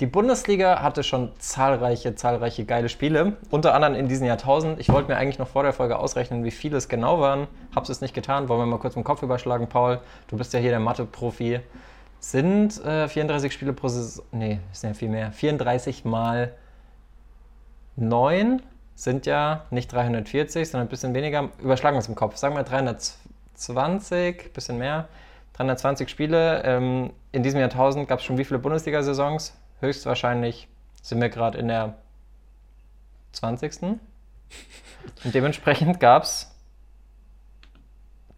Die Bundesliga hatte schon zahlreiche, zahlreiche geile Spiele, unter anderem in diesem Jahrtausend. Ich wollte mir eigentlich noch vor der Folge ausrechnen, wie viele es genau waren. Hab's es nicht getan. Wollen wir mal kurz den Kopf überschlagen, Paul? Du bist ja hier der Mathe-Profi. Sind äh, 34 Spiele pro Saison. Nee, ist ja viel mehr. 34 mal 9 sind ja nicht 340, sondern ein bisschen weniger. Überschlagen wir es im Kopf. Sagen wir 320, bisschen mehr. 320 Spiele. Ähm, in diesem Jahrtausend gab es schon wie viele Bundesliga-Saisons? Höchstwahrscheinlich sind wir gerade in der 20. Und dementsprechend gab es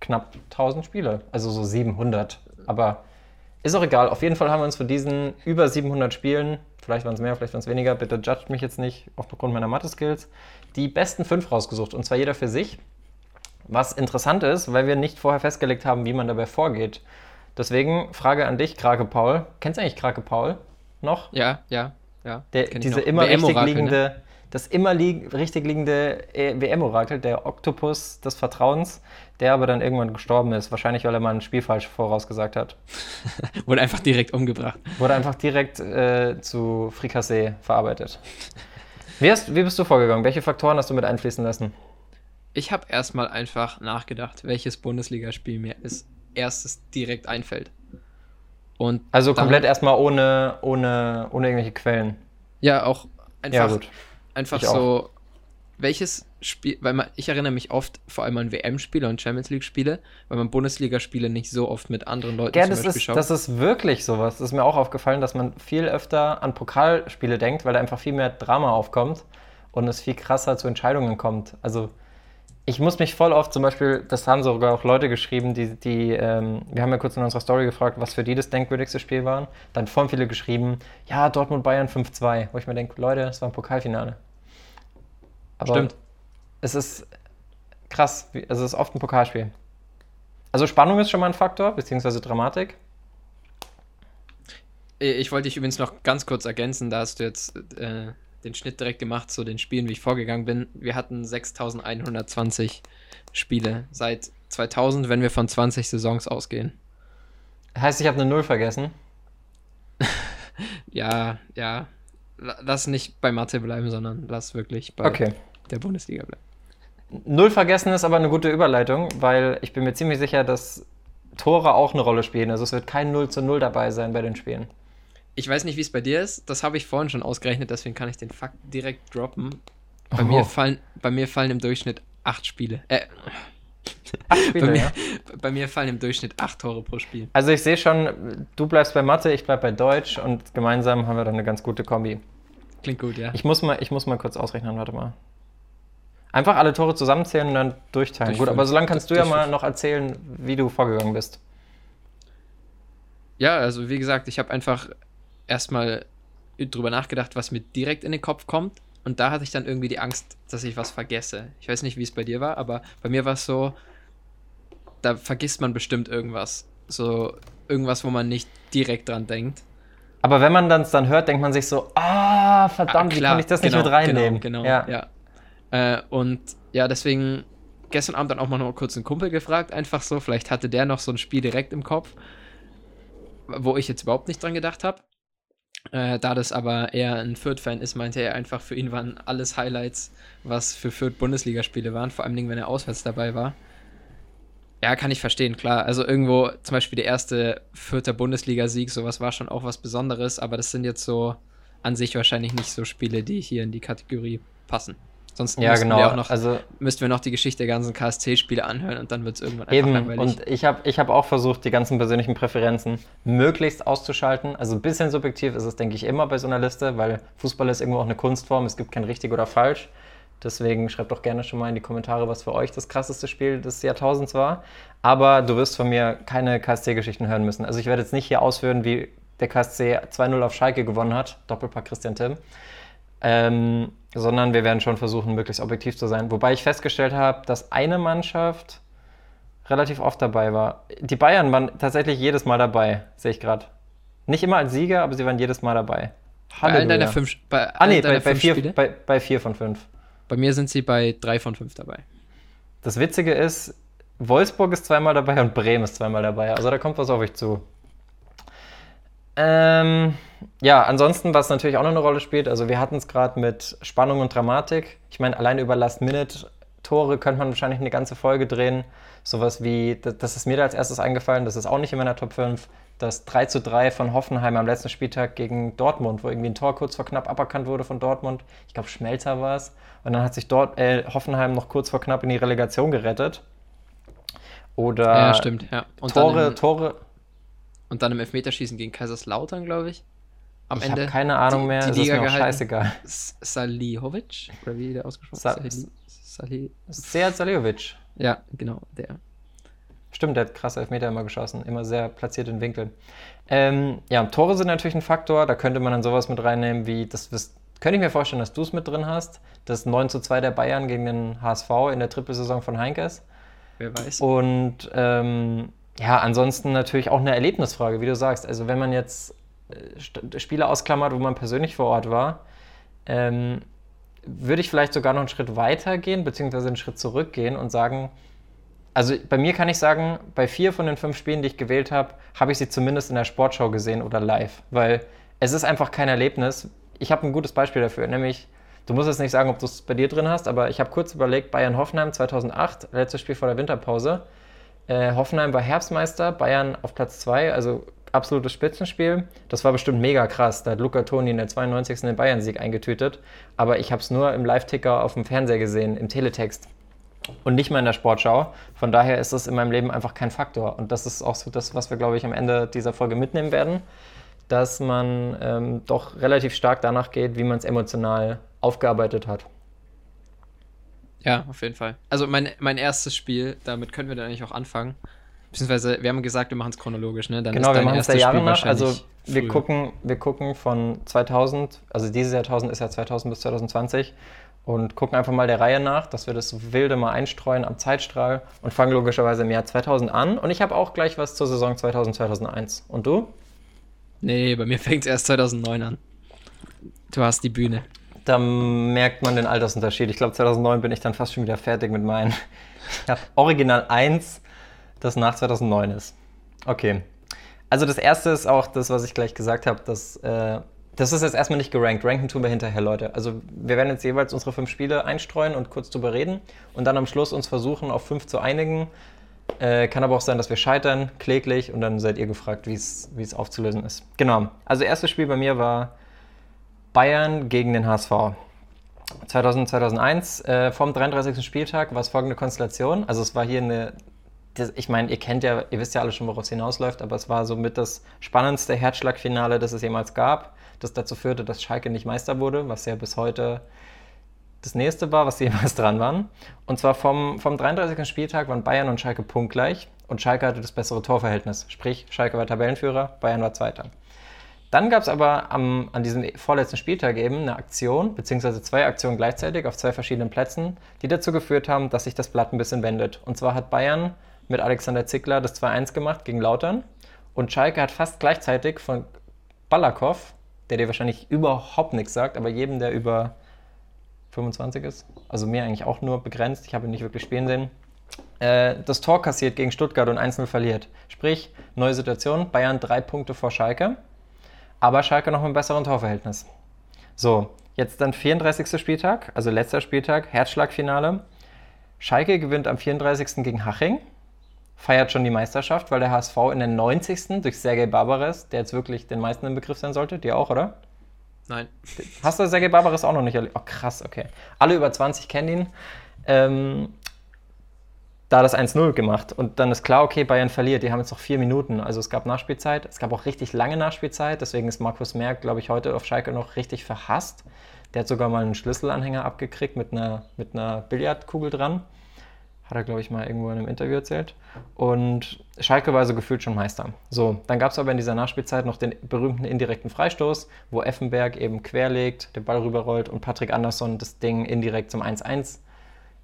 knapp 1000 Spiele, also so 700. Aber ist auch egal. Auf jeden Fall haben wir uns von diesen über 700 Spielen, vielleicht waren es mehr, vielleicht waren es weniger, bitte judgt mich jetzt nicht aufgrund meiner Mathe-Skills, die besten fünf rausgesucht. Und zwar jeder für sich. Was interessant ist, weil wir nicht vorher festgelegt haben, wie man dabei vorgeht. Deswegen Frage an dich, Krake Paul. Kennst du eigentlich Krake Paul noch? Ja, ja, ja. Der, diese immer richtig liegende, ne? das immer li richtig liegende äh, WM-Orakel, der Oktopus des Vertrauens, der aber dann irgendwann gestorben ist. Wahrscheinlich, weil er mal ein Spiel falsch vorausgesagt hat. Wurde einfach direkt umgebracht. Wurde einfach direkt äh, zu Frikassee verarbeitet. Wie, hast, wie bist du vorgegangen? Welche Faktoren hast du mit einfließen lassen? Ich habe erstmal einfach nachgedacht, welches Bundesligaspiel mir als erstes direkt einfällt. Und also komplett erstmal ohne, ohne, ohne irgendwelche Quellen. Ja, auch einfach, ja, einfach so, welches Spiel, weil man, ich erinnere mich oft vor allem an WM-Spiele und Champions League-Spiele, weil man Bundesligaspiele nicht so oft mit anderen Leuten ja, das ist, schaut. das ist wirklich sowas. Das ist mir auch aufgefallen, dass man viel öfter an Pokalspiele denkt, weil da einfach viel mehr Drama aufkommt und es viel krasser zu Entscheidungen kommt. Also ich muss mich voll oft, zum Beispiel, das haben sogar auch Leute geschrieben, die, die ähm, wir haben ja kurz in unserer Story gefragt, was für die das denkwürdigste Spiel war. Dann voll viele geschrieben, ja, Dortmund-Bayern 5-2, wo ich mir denke, Leute, das war ein Pokalfinale. Aber Stimmt. es ist krass, es ist oft ein Pokalspiel. Also Spannung ist schon mal ein Faktor, beziehungsweise Dramatik. Ich wollte dich übrigens noch ganz kurz ergänzen, da hast du jetzt äh, den Schnitt direkt gemacht zu den Spielen, wie ich vorgegangen bin. Wir hatten 6120 Spiele seit 2000, wenn wir von 20 Saisons ausgehen. Heißt, ich habe eine Null vergessen? ja, ja. Lass nicht bei Mathe bleiben, sondern lass wirklich bei okay. der Bundesliga bleiben. Null vergessen ist aber eine gute Überleitung, weil ich bin mir ziemlich sicher, dass Tore auch eine Rolle spielen. Also es wird kein 0 zu 0 dabei sein bei den Spielen. Ich weiß nicht, wie es bei dir ist. Das habe ich vorhin schon ausgerechnet, deswegen kann ich den Fakt direkt droppen. Bei, oh. mir, fallen, bei mir fallen im Durchschnitt acht Spiele. Äh, acht Spiele, bei, mir, ja. bei mir fallen im Durchschnitt acht Tore pro Spiel. Also ich sehe schon, du bleibst bei Mathe, ich bleibe bei Deutsch und gemeinsam haben wir dann eine ganz gute Kombi. Klingt gut, ja. Ich muss mal, ich muss mal kurz ausrechnen, warte mal. Einfach alle Tore zusammenzählen und dann durchteilen. Gut, aber solange kannst du ja mal noch erzählen, wie du vorgegangen bist. Ja, also wie gesagt, ich habe einfach erstmal drüber nachgedacht, was mir direkt in den Kopf kommt. Und da hatte ich dann irgendwie die Angst, dass ich was vergesse. Ich weiß nicht, wie es bei dir war, aber bei mir war es so, da vergisst man bestimmt irgendwas. So irgendwas, wo man nicht direkt dran denkt. Aber wenn man das dann hört, denkt man sich so, ah, verdammt, ah, wie kann ich das genau, nicht mit reinnehmen? Genau, genau ja. ja. Äh, und ja, deswegen gestern Abend dann auch mal noch kurz einen Kumpel gefragt, einfach so, vielleicht hatte der noch so ein Spiel direkt im Kopf, wo ich jetzt überhaupt nicht dran gedacht habe. Äh, da das aber eher ein Fürth-Fan ist, meinte er einfach, für ihn waren alles Highlights, was für Fürth Bundesligaspiele waren, vor allem wenn er auswärts dabei war. Ja, kann ich verstehen, klar. Also irgendwo, zum Beispiel der erste Fürther Bundesliga-Sieg, sowas war schon auch was Besonderes, aber das sind jetzt so an sich wahrscheinlich nicht so Spiele, die hier in die Kategorie passen. Sonst ja, genau. wir auch noch, also, müssten wir noch die Geschichte der ganzen KSC-Spiele anhören und dann wird es irgendwann einfach eben, langweilig. Und ich habe ich hab auch versucht, die ganzen persönlichen Präferenzen möglichst auszuschalten. Also ein bisschen subjektiv ist es, denke ich, immer bei so einer Liste, weil Fußball ist irgendwo auch eine Kunstform. Es gibt kein richtig oder falsch. Deswegen schreibt doch gerne schon mal in die Kommentare, was für euch das krasseste Spiel des Jahrtausends war. Aber du wirst von mir keine KSC-Geschichten hören müssen. Also ich werde jetzt nicht hier ausführen, wie der KSC 2-0 auf Schalke gewonnen hat. Doppelpack Christian Timm. Ähm, sondern wir werden schon versuchen, möglichst objektiv zu sein. Wobei ich festgestellt habe, dass eine Mannschaft relativ oft dabei war. Die Bayern waren tatsächlich jedes Mal dabei, sehe ich gerade. Nicht immer als Sieger, aber sie waren jedes Mal dabei. Halleluja. Bei allen deiner fünf, bei ah, nee, bei, bei, vier, bei, bei vier von fünf. Bei mir sind sie bei drei von fünf dabei. Das Witzige ist, Wolfsburg ist zweimal dabei und Bremen ist zweimal dabei. Also da kommt was auf euch zu. Ähm, ja, ansonsten, was natürlich auch noch eine Rolle spielt, also wir hatten es gerade mit Spannung und Dramatik. Ich meine, allein über Last-Minute-Tore könnte man wahrscheinlich eine ganze Folge drehen. Sowas wie, das, das ist mir da als erstes eingefallen, das ist auch nicht in meiner Top 5, das 3 zu 3 von Hoffenheim am letzten Spieltag gegen Dortmund, wo irgendwie ein Tor kurz vor knapp aberkannt wurde von Dortmund. Ich glaube, Schmelzer war es. Und dann hat sich dort äh, Hoffenheim noch kurz vor knapp in die Relegation gerettet. Oder Ja, stimmt, ja. Tore, Tore. Und dann im Elfmeterschießen gegen Kaiserslautern, glaube ich. Am Ich Ende. habe keine Ahnung die- mehr, Die es Liga ist mir auch scheißegal. Salihovic, oder wie der ausgesprochen Sa- Sali, Sali, Sead Saliovic. Ja, genau, der. Stimmt, der hat krasse Elfmeter immer geschossen, immer sehr platziert in Winkeln. Ähm, ja, Tore sind natürlich ein Faktor, da könnte man dann sowas mit reinnehmen wie, das, das könnte ich mir vorstellen, dass du es mit drin hast, das 9 zu 2 der Bayern gegen den HSV in der Trippelsaison von Heinkes. Wer weiß. Und ähm, ja, ansonsten natürlich auch eine Erlebnisfrage, wie du sagst. Also wenn man jetzt äh, Spiele ausklammert, wo man persönlich vor Ort war, ähm, würde ich vielleicht sogar noch einen Schritt weiter gehen, beziehungsweise einen Schritt zurückgehen und sagen, also bei mir kann ich sagen, bei vier von den fünf Spielen, die ich gewählt habe, habe ich sie zumindest in der Sportschau gesehen oder live, weil es ist einfach kein Erlebnis. Ich habe ein gutes Beispiel dafür, nämlich, du musst jetzt nicht sagen, ob du es bei dir drin hast, aber ich habe kurz überlegt, Bayern-Hoffenheim 2008, letztes Spiel vor der Winterpause. Äh, Hoffenheim war Herbstmeister, Bayern auf Platz 2, also absolutes Spitzenspiel. Das war bestimmt mega krass. Da hat Luca Toni in der 92. den Bayern-Sieg eingetütet. Aber ich habe es nur im Live-Ticker auf dem Fernseher gesehen, im Teletext und nicht mal in der Sportschau. Von daher ist es in meinem Leben einfach kein Faktor. Und das ist auch so das, was wir, glaube ich, am Ende dieser Folge mitnehmen werden, dass man ähm, doch relativ stark danach geht, wie man es emotional aufgearbeitet hat. Ja, auf jeden Fall. Also mein, mein erstes Spiel, damit können wir dann eigentlich auch anfangen. Beziehungsweise, wir haben gesagt, wir machen es chronologisch, ne? Dann genau, ist wir machen es der Jahre Spiel nach. Also wir gucken, wir gucken von 2000, also dieses Jahrtausend ist ja 2000 bis 2020 und gucken einfach mal der Reihe nach, dass wir das wilde mal einstreuen am Zeitstrahl und fangen logischerweise im Jahr 2000 an. Und ich habe auch gleich was zur Saison 2000, 2001. Und du? Nee, bei mir fängt es erst 2009 an. Du hast die Bühne. Da merkt man den Altersunterschied. Ich glaube, 2009 bin ich dann fast schon wieder fertig mit meinen. Ich habe Original 1, das nach 2009 ist. Okay. Also das erste ist auch das, was ich gleich gesagt habe, dass äh, das ist jetzt erstmal nicht gerankt. Ranken tun wir hinterher, Leute. Also wir werden jetzt jeweils unsere fünf Spiele einstreuen und kurz drüber reden und dann am Schluss uns versuchen, auf fünf zu einigen. Äh, kann aber auch sein, dass wir scheitern, kläglich, und dann seid ihr gefragt, wie es aufzulösen ist. Genau. Also erstes Spiel bei mir war Bayern gegen den HSV. 2000, 2001, äh, vom 33. Spieltag war es folgende Konstellation. Also es war hier eine, das, ich meine, ihr kennt ja, ihr wisst ja alle schon, worauf es hinausläuft, aber es war somit das spannendste Herzschlagfinale, das es jemals gab, das dazu führte, dass Schalke nicht Meister wurde, was ja bis heute das nächste war, was sie jemals dran waren. Und zwar vom, vom 33. Spieltag waren Bayern und Schalke punktgleich und Schalke hatte das bessere Torverhältnis. Sprich, Schalke war Tabellenführer, Bayern war Zweiter. Dann gab es aber am, an diesem vorletzten Spieltag eben eine Aktion, beziehungsweise zwei Aktionen gleichzeitig auf zwei verschiedenen Plätzen, die dazu geführt haben, dass sich das Blatt ein bisschen wendet. Und zwar hat Bayern mit Alexander Zickler das 2-1 gemacht gegen Lautern und Schalke hat fast gleichzeitig von Balakov, der dir wahrscheinlich überhaupt nichts sagt, aber jedem, der über 25 ist, also mir eigentlich auch nur begrenzt, ich habe ihn nicht wirklich spielen sehen, äh, das Tor kassiert gegen Stuttgart und 1-0 verliert. Sprich, neue Situation, Bayern drei Punkte vor Schalke aber Schalke noch mit einem besseren Torverhältnis. So, jetzt dann 34. Spieltag, also letzter Spieltag, Herzschlagfinale. Schalke gewinnt am 34. gegen Haching, feiert schon die Meisterschaft, weil der HSV in der 90. durch Sergei Barbares, der jetzt wirklich den meisten im Begriff sein sollte, dir auch, oder? Nein. Hast du Sergei Barbares auch noch nicht erlebt? Oh, krass, okay. Alle über 20 kennen ihn. Ähm, da das 1-0 gemacht. Und dann ist klar, okay, Bayern verliert. Die haben jetzt noch vier Minuten. Also es gab Nachspielzeit. Es gab auch richtig lange Nachspielzeit. Deswegen ist Markus Merck, glaube ich, heute auf Schalke noch richtig verhasst. Der hat sogar mal einen Schlüsselanhänger abgekriegt mit einer, mit einer Billardkugel dran. Hat er, glaube ich, mal irgendwo in einem Interview erzählt. Und Schalke war also gefühlt schon Meister. So, dann gab es aber in dieser Nachspielzeit noch den berühmten indirekten Freistoß, wo Effenberg eben querlegt, den Ball rüberrollt und Patrick Andersson das Ding indirekt zum 1-1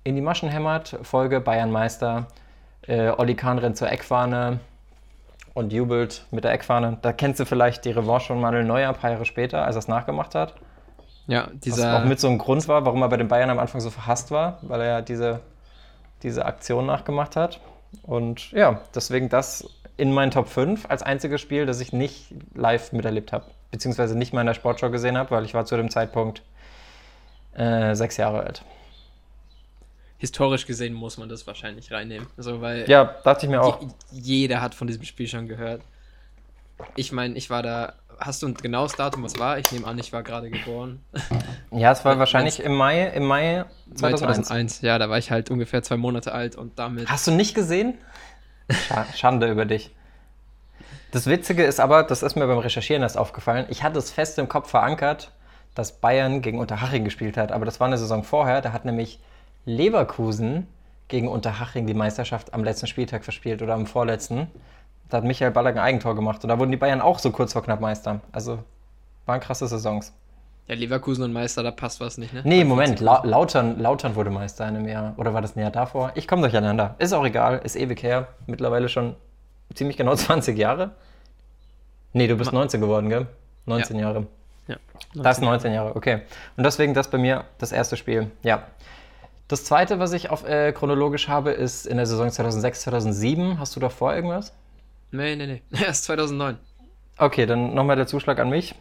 in die Maschen hämmert. Folge Bayern Meister. Äh, Olli Kahn rennt zur Eckfahne und jubelt mit der Eckfahne. Da kennst du vielleicht die Revanche von Manuel Neuer ein paar Jahre später, als er es nachgemacht hat. Ja, Was dieser. auch mit so einem Grund war, warum er bei den Bayern am Anfang so verhasst war, weil er ja diese, diese Aktion nachgemacht hat. Und ja, deswegen das in meinen Top 5 als einziges Spiel, das ich nicht live miterlebt habe. Beziehungsweise nicht mal in der Sportshow gesehen habe, weil ich war zu dem Zeitpunkt äh, sechs Jahre alt. Historisch gesehen muss man das wahrscheinlich reinnehmen. Also, weil Ja, dachte ich mir auch. je- jeder hat von diesem Spiel schon gehört. Ich meine, ich war da. Hast du ein genaues Datum, was war? Ich nehme an, ich war gerade geboren. Ja, es war Wenn- wahrscheinlich im Mai, im Mai 2001. 2001. Ja, da war ich halt ungefähr zwei Monate alt und damit. Hast du nicht gesehen? Scha- Schande über dich. Das Witzige ist aber, das ist mir beim Recherchieren erst aufgefallen, ich hatte es fest im Kopf verankert, dass Bayern gegen Unterhaching gespielt hat. Aber das war eine Saison vorher, da hat nämlich Leverkusen gegen Unterhaching die Meisterschaft am letzten Spieltag verspielt oder am vorletzten. Da hat Michael Ballack ein Eigentor gemacht und da wurden die Bayern auch so kurz vor knapp Meister. Also waren krasse Saisons. Ja, Leverkusen und Meister, da passt was nicht, ne? Nee, Moment, 14 La Lautern, Lautern wurde Meister in einem Jahr. Oder war das ein Jahr davor? Ich komme durcheinander. Ist auch egal, ist ewig her. Mittlerweile schon ziemlich genau 20 Jahre. Nee, du bist Ma- 19 geworden, gell? 19 Jahre. Ja. Das 19 Jahre, okay. Und deswegen das bei mir das erste Spiel. Ja. Das zweite, was ich auf, äh, chronologisch habe, ist in der Saison 2006, 2007. Hast du davor irgendwas? Nee, nee, nee. Erst 2009. Okay, dann nochmal der Zuschlag an mich.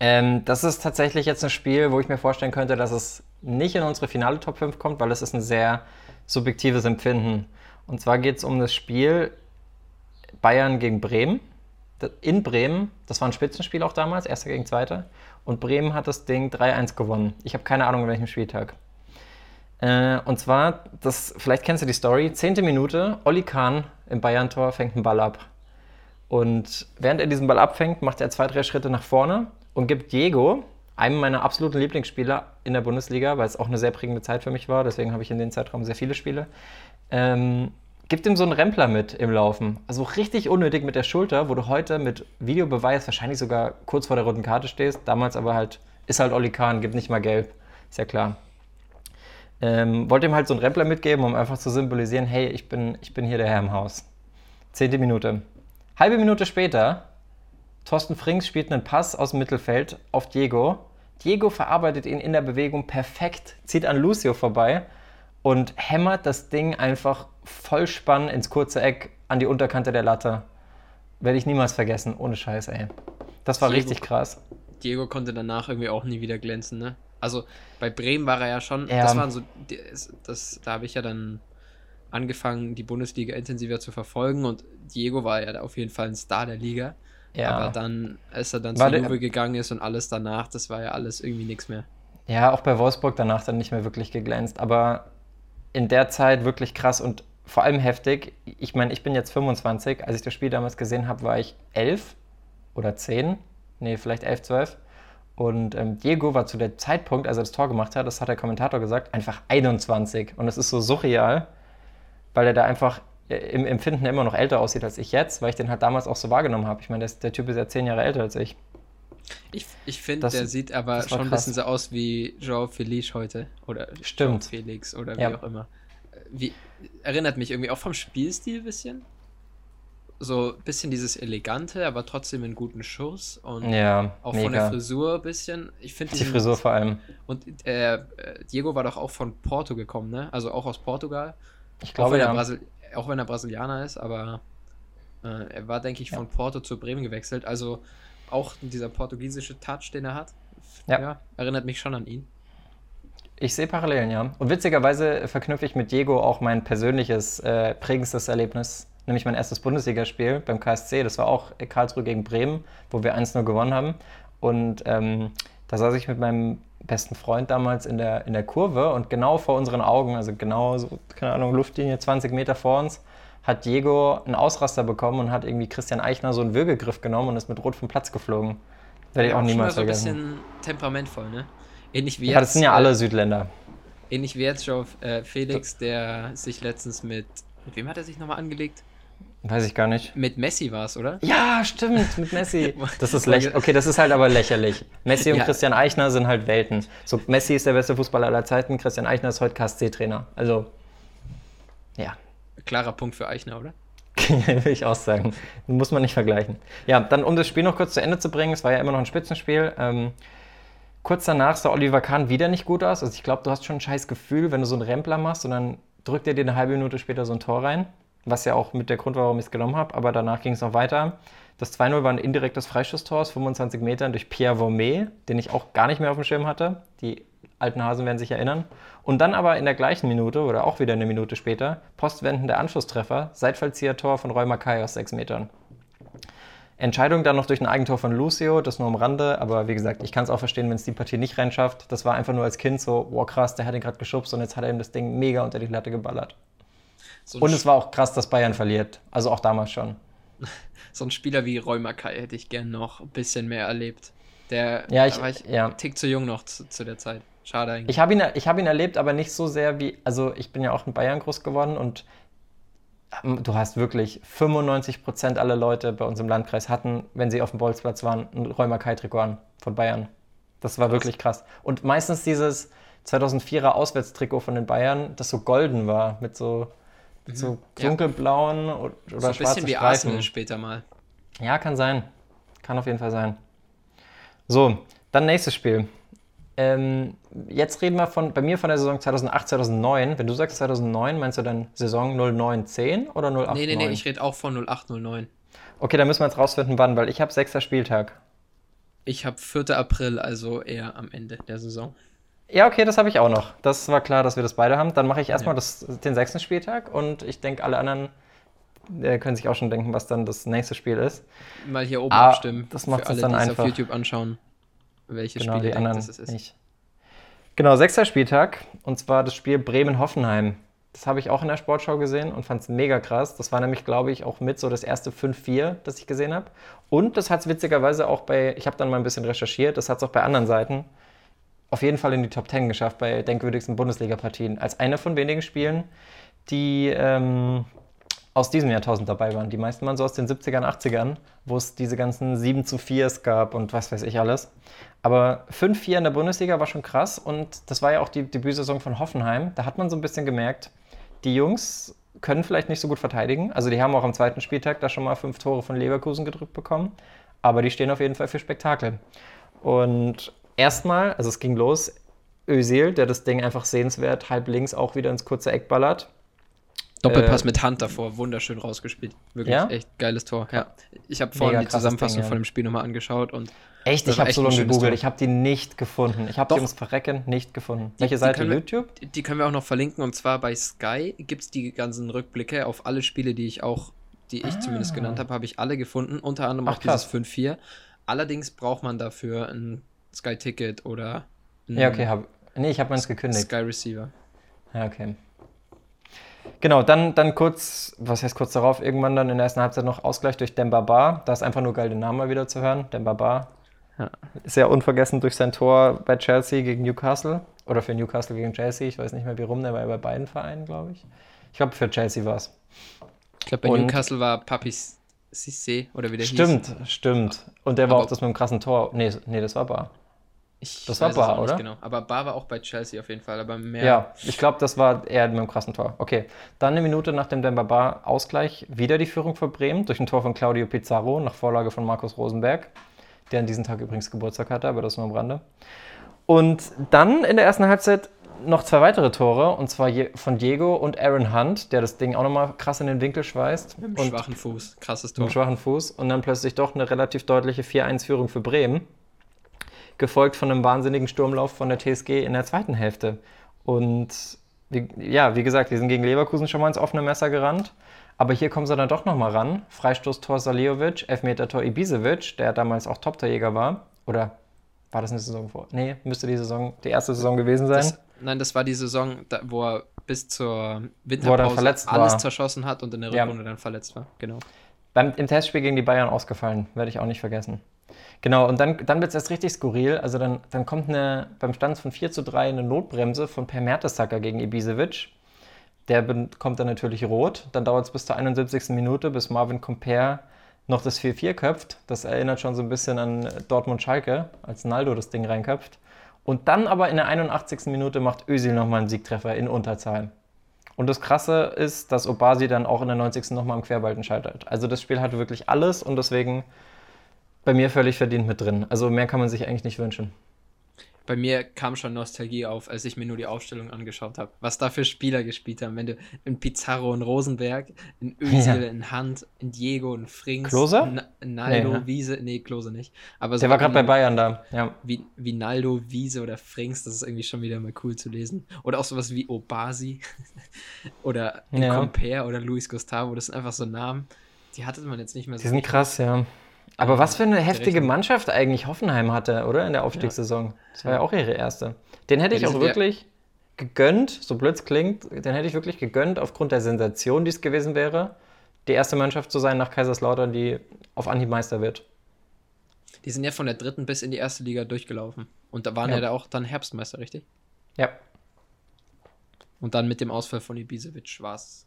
Ähm, das ist tatsächlich jetzt ein Spiel, wo ich mir vorstellen könnte, dass es nicht in unsere finale Top 5 kommt, weil es ist ein sehr subjektives Empfinden. Und zwar geht es um das Spiel Bayern gegen Bremen. In Bremen, das war ein Spitzenspiel auch damals, erster gegen zweiter. Und Bremen hat das Ding 3-1 gewonnen. Ich habe keine Ahnung, in welchem Spieltag. Äh, und zwar, das, vielleicht kennst du die Story, zehnte Minute, Olli Kahn im Bayern-Tor fängt einen Ball ab. Und während er diesen Ball abfängt, macht er zwei, drei Schritte nach vorne und gibt Diego, einem meiner absoluten Lieblingsspieler in der Bundesliga, weil es auch eine sehr prägende Zeit für mich war, deswegen habe ich in dem Zeitraum sehr viele Spiele, ähm, gibt ihm so einen Rempler mit im Laufen. Also richtig unnötig mit der Schulter, wo du heute mit Videobeweis wahrscheinlich sogar kurz vor der roten Karte stehst. Damals aber halt, ist halt Olli Kahn, gibt nicht mal gelb. Ist ja klar. Ähm, wollte ihm halt so einen Rempler mitgeben, um einfach zu symbolisieren, hey, ich bin, ich bin hier der Herr im Haus. Zehnte Minute. Halbe Minute später, Thorsten Frings spielt einen Pass aus dem Mittelfeld auf Diego. Diego verarbeitet ihn in der Bewegung perfekt, zieht an Lucio vorbei und hämmert das Ding einfach voll spannend ins kurze Eck an die Unterkante der Latte. Werde ich niemals vergessen, ohne Scheiß, ey. Das war Diego- richtig krass. Diego konnte danach irgendwie auch nie wieder glänzen, ne? Also bei Bremen war er ja schon, Ja. das waren so, es- das, da habe ich ja dann angefangen, die Bundesliga intensiver zu verfolgen und Diego war ja auf jeden Fall ein Star der Liga. Ja. Aber dann, als er dann War zu Juve gegangen ist und alles danach, das war ja alles irgendwie nichts mehr. Ja, auch bei Wolfsburg danach dann nicht mehr wirklich geglänzt. Aber in der Zeit wirklich krass und vor allem heftig. Ich meine, ich bin jetzt 25. Als ich das Spiel damals gesehen habe, war ich 11 oder 10. Nee, vielleicht 11, 12. Und ähm, Diego war zu dem Zeitpunkt, als er das Tor gemacht hat, das hat der Kommentator gesagt, einfach 21. Und es ist so surreal, weil er da einfach äh, im Empfinden immer noch älter aussieht als ich jetzt, weil ich den halt damals auch so wahrgenommen habe. Ich meine, der, der Typ ist ja 10 Jahre älter als ich. Ich, ich finde, der sieht aber schon ein bisschen so aus wie Joao Felix heute. Oder Stimmt. Felix oder Ja. wie auch immer. Äh, Wie, erinnert mich irgendwie auch vom Spielstil ein bisschen. So ein bisschen dieses Elegante, aber trotzdem einen guten Schuss. Und Ja, auch von der mega. Frisur ein bisschen. Ich finde Die Frisur vor allem. Und äh, Diego war doch auch von Porto gekommen, ne? Also auch aus Portugal. Ich Auch glaube, er, ja. Brasil auch wenn er Brasilianer ist, aber äh, er war, denke ich, Ja. von Porto zu Bremen gewechselt. Also auch dieser portugiesische Touch, den er hat, Ja. erinnert mich schon an ihn. Ich sehe Parallelen, ja. Und witzigerweise verknüpfe ich mit Diego auch mein persönliches äh, prägendstes Erlebnis, nämlich mein erstes Bundesligaspiel beim KSC. Das war auch Karlsruhe gegen Bremen, wo wir 1-0 gewonnen haben. Und ähm, da saß ich mit meinem besten Freund damals in der, in der Kurve und genau vor unseren Augen, also genau so, keine Ahnung, Luftlinie 20 Meter vor uns, hat Diego einen Ausraster bekommen und hat irgendwie Christian Eichner so einen Würgegriff genommen und ist mit Rot vom Platz geflogen. Werde ich auch schon niemals mal so ein bisschen temperamentvoll, ne? Ähnlich wie Ja, das sind ja äh, alle Südländer. Ähnlich wie jetzt Joe äh, Felix, der sich letztens mit. Mit wem hat er sich nochmal angelegt? Weiß ich gar nicht. Mit Messi war es, oder? Ja, stimmt, mit Messi. Das ist lächerlich. Okay, das ist halt aber lächerlich. Messi und Ja. Christian Eichner sind halt Welten. So, Messi ist der beste Fußballer aller Zeiten, Christian Eichner ist heute KSC-Trainer. Also, ja, Klarer Punkt für Eichner, oder? will ich auch sagen. Muss man nicht vergleichen. Ja, dann um das Spiel noch kurz zu Ende zu bringen, es war ja immer noch ein Spitzenspiel. Ähm, kurz danach sah Oliver Kahn wieder nicht gut aus. Also ich glaube, du hast schon ein scheiß Gefühl, wenn du so einen Rempler machst und dann drückt er dir eine halbe Minute später so ein Tor rein, was ja auch mit der Grund war, warum ich es genommen habe, aber danach ging es noch weiter. Das 2-0 war ein indirektes Freischusstor aus 25 Metern durch Pierre Vormet, den ich auch gar nicht mehr auf dem Schirm hatte. Die alten Hasen werden sich erinnern. Und dann aber in der gleichen Minute oder auch wieder eine Minute später postwendender Anschlusstreffer, Seitfallzieher-Tor von Roy Mackay aus 6 Metern. Entscheidung dann noch durch ein Eigentor von Lucio, das nur am Rande, aber wie gesagt, ich kann es auch verstehen, wenn es die Partie nicht reinschafft. Das war einfach nur als Kind so, wow krass, der hat ihn gerade geschubst und jetzt hat er ihm das Ding mega unter die Latte geballert. So und es war auch krass, dass Bayern verliert, also auch damals schon. so ein Spieler wie Roy Mackay hätte ich gern noch ein bisschen mehr erlebt. Der ja, ich, war ich ja. tick zu jung noch zu, zu der Zeit. Schade eigentlich. Ich habe ihn, hab ihn erlebt, aber nicht so sehr wie, also ich bin ja auch in Bayern groß geworden und ähm, du hast wirklich 95 Prozent aller Leute bei uns im Landkreis hatten, wenn sie auf dem Bolzplatz waren, ein Räumer Kai-Trikot an von Bayern. Das war krass. wirklich krass. Und meistens dieses 2004er Auswärtstrikot von den Bayern, das so golden war, mit so, mit so dunkelblauen ja. oder, so ein bisschen wie Streifen. Arsenal später mal. Ja, kann sein. Kann auf jeden Fall sein. So, dann nächstes Spiel. Ähm, jetzt reden wir von, bei mir von der Saison 2008, 2009. Wenn du sagst 2009, meinst du dann Saison 09, 10 oder 08, Nee, nee, nee, ich rede auch von 08, 09. Okay, dann müssen wir jetzt rausfinden, wann, weil ich habe sechster Spieltag. Ich habe 4. April, also eher am Ende der Saison. Ja, okay, das habe ich auch noch. Das war klar, dass wir das beide haben. Dann mache ich erstmal ja. den sechsten Spieltag und ich denke, alle anderen äh, können sich auch schon denken, was dann das nächste Spiel ist. Mal hier oben ah, abstimmen. Das macht es dann einfach. auf YouTube anschauen welche genau, Spiele die anderen das ist. Nicht. Genau, sechster Spieltag und zwar das Spiel Bremen-Hoffenheim. Das habe ich auch in der Sportschau gesehen und fand es mega krass. Das war nämlich, glaube ich, auch mit so das erste 5-4, das ich gesehen habe. Und das hat es witzigerweise auch bei, ich habe dann mal ein bisschen recherchiert, das hat es auch bei anderen Seiten auf jeden Fall in die Top 10 geschafft bei denkwürdigsten Bundesliga-Partien. Als einer von wenigen Spielen, die ähm, aus diesem Jahrtausend dabei waren. Die meisten waren so aus den 70ern, 80ern, wo es diese ganzen 7 zu 4s gab und was weiß ich alles. Aber 5-4 in der Bundesliga war schon krass und das war ja auch die Debütsaison von Hoffenheim. Da hat man so ein bisschen gemerkt, die Jungs können vielleicht nicht so gut verteidigen. Also die haben auch am zweiten Spieltag da schon mal fünf Tore von Leverkusen gedrückt bekommen. Aber die stehen auf jeden Fall für Spektakel. Und erstmal, also es ging los, Özil, der das Ding einfach sehenswert halb links auch wieder ins kurze Eck ballert. Doppelpass äh, mit Hand davor, wunderschön rausgespielt. Wirklich ja? echt geiles Tor. Ja. Ich habe vorhin die Zusammenfassung Ding, ja. von dem Spiel nochmal angeschaut und. Echt? Ich habe so lange gegoogelt. Ich habe die nicht gefunden. Ich habe die ums Verrecken nicht gefunden. Welche Seite? Wir, YouTube? Die können wir auch noch verlinken. Und zwar bei Sky gibt es die ganzen Rückblicke auf alle Spiele, die ich auch, die ich ah. zumindest genannt habe, habe ich alle gefunden. Unter anderem Ach, auch krass. dieses 5-4. Allerdings braucht man dafür ein Sky-Ticket oder. Ja, okay. Hab, nee, ich habe meins gekündigt. Sky Receiver. Ja, okay. Genau, dann, dann kurz, was heißt kurz darauf, irgendwann dann in der ersten Halbzeit noch Ausgleich durch Demba Ba. Da ist einfach nur geil, den Namen mal wieder zu hören. Demba Ba. Ja. Ja unvergessen durch sein Tor bei Chelsea gegen Newcastle. Oder für Newcastle gegen Chelsea. Ich weiß nicht mehr, wie rum. Der war ja bei beiden Vereinen, glaube ich. Ich glaube, für Chelsea war es. Ich glaube, bei Und Newcastle war Papis Cissé oder wie der stimmt, hieß. Stimmt, stimmt. Und der war auch das mit dem krassen Tor. Nee, nee das war Bar. Ich das war Bar, oder? Genau. Aber Bar war auch bei Chelsea auf jeden Fall, aber mehr. Ja, ich glaube, das war eher mit dem krassen Tor. Okay. Dann eine Minute nach dem Denver Bar Ausgleich wieder die Führung für Bremen durch ein Tor von Claudio Pizarro nach Vorlage von Markus Rosenberg, der an diesem Tag übrigens Geburtstag hatte, aber das nur am Rande. Und dann in der ersten Halbzeit noch zwei weitere Tore, und zwar von Diego und Aaron Hunt, der das Ding auch nochmal krass in den Winkel schweißt. Mit einem schwachen Fuß, krasses Tor. Mit einem schwachen Fuß und dann plötzlich doch eine relativ deutliche 4-1-Führung für Bremen gefolgt von einem wahnsinnigen Sturmlauf von der TSG in der zweiten Hälfte. Und wie, ja, wie gesagt, die sind gegen Leverkusen schon mal ins offene Messer gerannt. Aber hier kommen sie dann doch nochmal ran. Freistoßtor Saliovic, Elfmeter-Tor Ibisevic, der damals auch Top-Torjäger war. Oder war das eine Saison vor? Nee, müsste die Saison, die erste Saison gewesen sein. Das, nein, das war die Saison, da, wo er bis zur Winterpause alles zerschossen hat und in der Rückrunde ja. dann verletzt war. Genau. Beim, Im Testspiel gegen die Bayern ausgefallen, werde ich auch nicht vergessen. Genau, und dann, dann wird es erst richtig skurril. Also dann, dann kommt eine, beim Stand von 4 zu 3 eine Notbremse von Per Mertesacker gegen Ibisevic. Der bekommt dann natürlich rot. Dann dauert es bis zur 71. Minute, bis Marvin Comper noch das 4-4 köpft. Das erinnert schon so ein bisschen an Dortmund-Schalke, als Naldo das Ding reinköpft. Und dann aber in der 81. Minute macht Özil nochmal einen Siegtreffer in Unterzahl. Und das Krasse ist, dass Obasi dann auch in der 90. nochmal am Querbalken scheitert. Also das Spiel hatte wirklich alles und deswegen bei mir völlig verdient mit drin. Also mehr kann man sich eigentlich nicht wünschen. bei mir kam schon Nostalgie auf, als ich mir nur die Aufstellung angeschaut habe. Was da für Spieler gespielt haben. Wenn du in Pizarro in Rosenberg, in Özil, Ja. in Hand, in Diego, in Frings, Klose? Naldo, Nee, ne? Wiese, nee, Klose nicht. Aber Der war gerade bei Bayern da. Ja. wie, wie Naldo, Wiese oder Frings, das ist irgendwie schon wieder mal cool zu lesen. Oder auch sowas wie Obasi oder Ja. Compare oder Luis Gustavo, das sind einfach so Namen, die hatte man jetzt nicht mehr so. Die sind krass, ja. Aber was für eine heftige. Mannschaft eigentlich Hoffenheim hatte, oder? In der Aufstiegssaison. Das war ja auch ihre erste. Den hätte ich auch wirklich gegönnt, so blöd es klingt, den hätte ich wirklich gegönnt, aufgrund der Sensation, die es gewesen wäre, die erste Mannschaft zu sein nach Kaiserslautern, die auf Anhieb Meister wird. Die sind ja von der dritten bis in die erste Liga durchgelaufen. Und da waren Ja. ja, da auch dann Herbstmeister, richtig? Ja. Und dann mit dem Ausfall von Ibisevic war es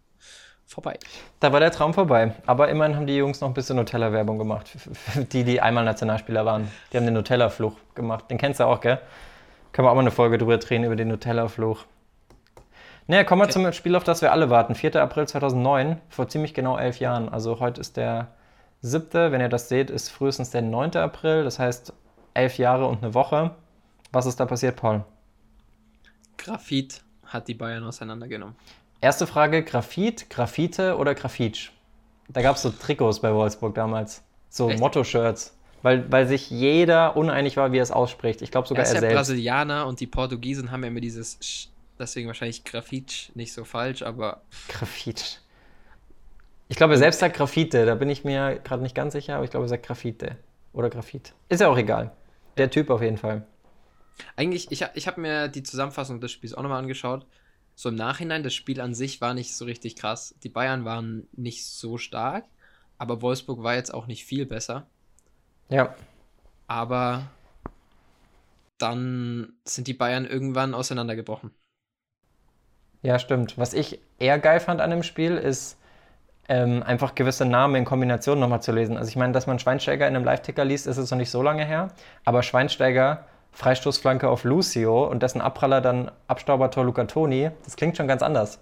vorbei. Da war der Traum vorbei. Aber immerhin haben die Jungs noch ein bisschen Nutella-Werbung gemacht. Die, die einmal Nationalspieler waren. Die haben den Nutella-Fluch gemacht. Den kennst du auch, gell? Können wir auch mal eine Folge drüber drehen, über den Nutella-Fluch. Naja, kommen wir Okay. zum Spiel, auf das wir alle warten. 4. April 2009, vor ziemlich genau elf Jahren. Also heute ist der 7. Wenn ihr das seht, ist frühestens der 9. April. Das heißt elf Jahre und eine Woche. Was ist da passiert, Paul? Graphit hat die Bayern auseinandergenommen. Erste Frage: Graphit, Graphite oder Grafitsch? Da gab es so Trikots bei Wolfsburg damals. So? Motto-Shirts. Weil, weil sich jeder uneinig war, wie er es ausspricht. Ich glaube Er sogar ist er selbst. Brasilianer und die Portugiesen haben ja immer dieses Sch, deswegen wahrscheinlich Graphit nicht so falsch, aber Graphitsch. Ich glaube, er selbst sagt Graffite. Da bin ich mir gerade nicht ganz sicher, aber ich glaube, er sagt Graffite. Oder Graphit. Ist ja auch egal. Der Typ auf jeden Fall. eigentlich, ich, ich habe mir die Zusammenfassung des Spiels auch nochmal angeschaut. So im Nachhinein, das Spiel an sich war nicht so richtig krass. Die Bayern waren nicht so stark, aber Wolfsburg war jetzt auch nicht viel besser. Ja. Aber dann sind die Bayern irgendwann auseinandergebrochen. Ja, stimmt. Was ich eher geil fand an dem Spiel, ist ähm, einfach gewisse Namen in Kombination nochmal zu lesen. Also ich meine, dass man Schweinsteiger in einem Live-Ticker liest, ist jetzt noch nicht so lange her. Aber Schweinsteiger, Freistoßflanke auf Lucio und dessen Abpraller dann Abstaubertor Luca Toni, das klingt schon ganz anders.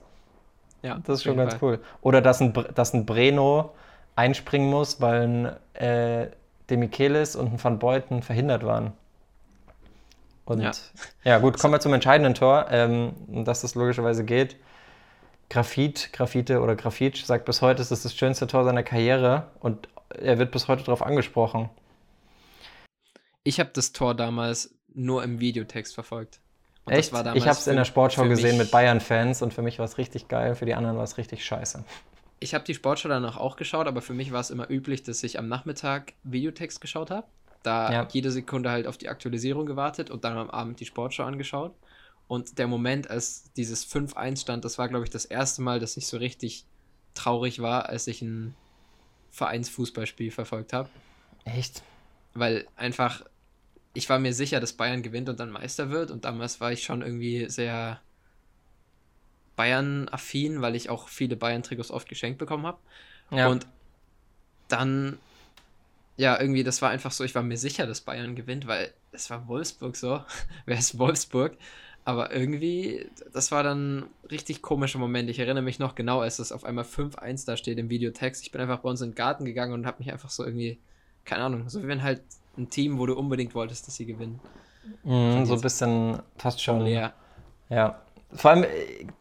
Ja, Das ist schon ganz Fall. cool. Oder dass ein, dass ein Breno einspringen muss, weil ein äh, De Michelis und ein Van Beuten verhindert waren. Und ja, Ja. gut, kommen wir zum entscheidenden Tor, ähm, um das logischerweise geht. Graphit, Graphite oder Grafitsch sagt bis heute, es ist das schönste Tor seiner Karriere und er wird bis heute darauf angesprochen. Ich habe das Tor damals nur im Videotext verfolgt. Und Echt? ich habe es in der Sportschau gesehen mit Bayern-Fans und für mich war es richtig geil, für die anderen war es richtig scheiße. Ich habe die Sportschau danach auch geschaut, aber für mich war es immer üblich, dass ich am Nachmittag Videotext geschaut habe. Da Ja. jede Sekunde halt auf die Aktualisierung gewartet und dann am Abend die Sportschau angeschaut. Und der Moment, als dieses 5-1 stand, das war, glaube ich, das erste Mal, dass ich so richtig traurig war, als ich ein Vereinsfußballspiel verfolgt habe. Echt? Weil einfach, ich war mir sicher, dass Bayern gewinnt und dann Meister wird. Und damals war ich schon irgendwie sehr Bayern-affin, weil ich auch viele Bayern-Trikots oft geschenkt bekommen habe. Ja. Und dann, ja, irgendwie, das war einfach so, ich war mir sicher, dass Bayern gewinnt, weil es war Wolfsburg so. Wer ist Wolfsburg? Aber irgendwie, das war dann ein richtig komischer Moment. Ich erinnere mich noch genau, als es auf einmal 5-1 da steht im Videotext. Ich bin einfach bei uns in den Garten gegangen und habe mich einfach so irgendwie, keine Ahnung, so wie wenn halt ein Team, wo du unbedingt wolltest, dass sie gewinnen. Mhm, so ein bisschen fast schon. Leer. Ja. Vor allem,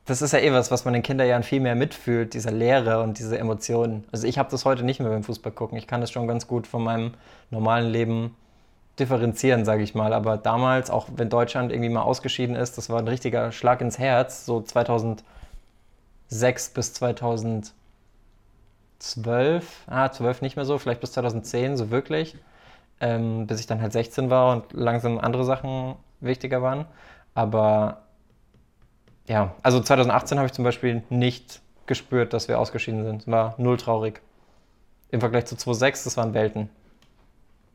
das ist ja eh was, was man in Kinderjahren viel mehr mitfühlt, diese Leere und diese Emotionen. Also ich habe das heute nicht mehr beim Fußball gucken. Ich kann das schon ganz gut von meinem normalen Leben differenzieren, sage ich mal. Aber damals, auch wenn Deutschland irgendwie mal ausgeschieden ist, das war ein richtiger Schlag ins Herz. So 2006 bis 2012, ah, 12 nicht mehr so, vielleicht bis 2010 so wirklich. Ähm, bis ich dann halt 16 war und langsam andere Sachen wichtiger waren. Aber ja, also 2018 habe ich zum Beispiel nicht gespürt, dass wir ausgeschieden sind. War null traurig. Im Vergleich zu 2006, das waren Welten.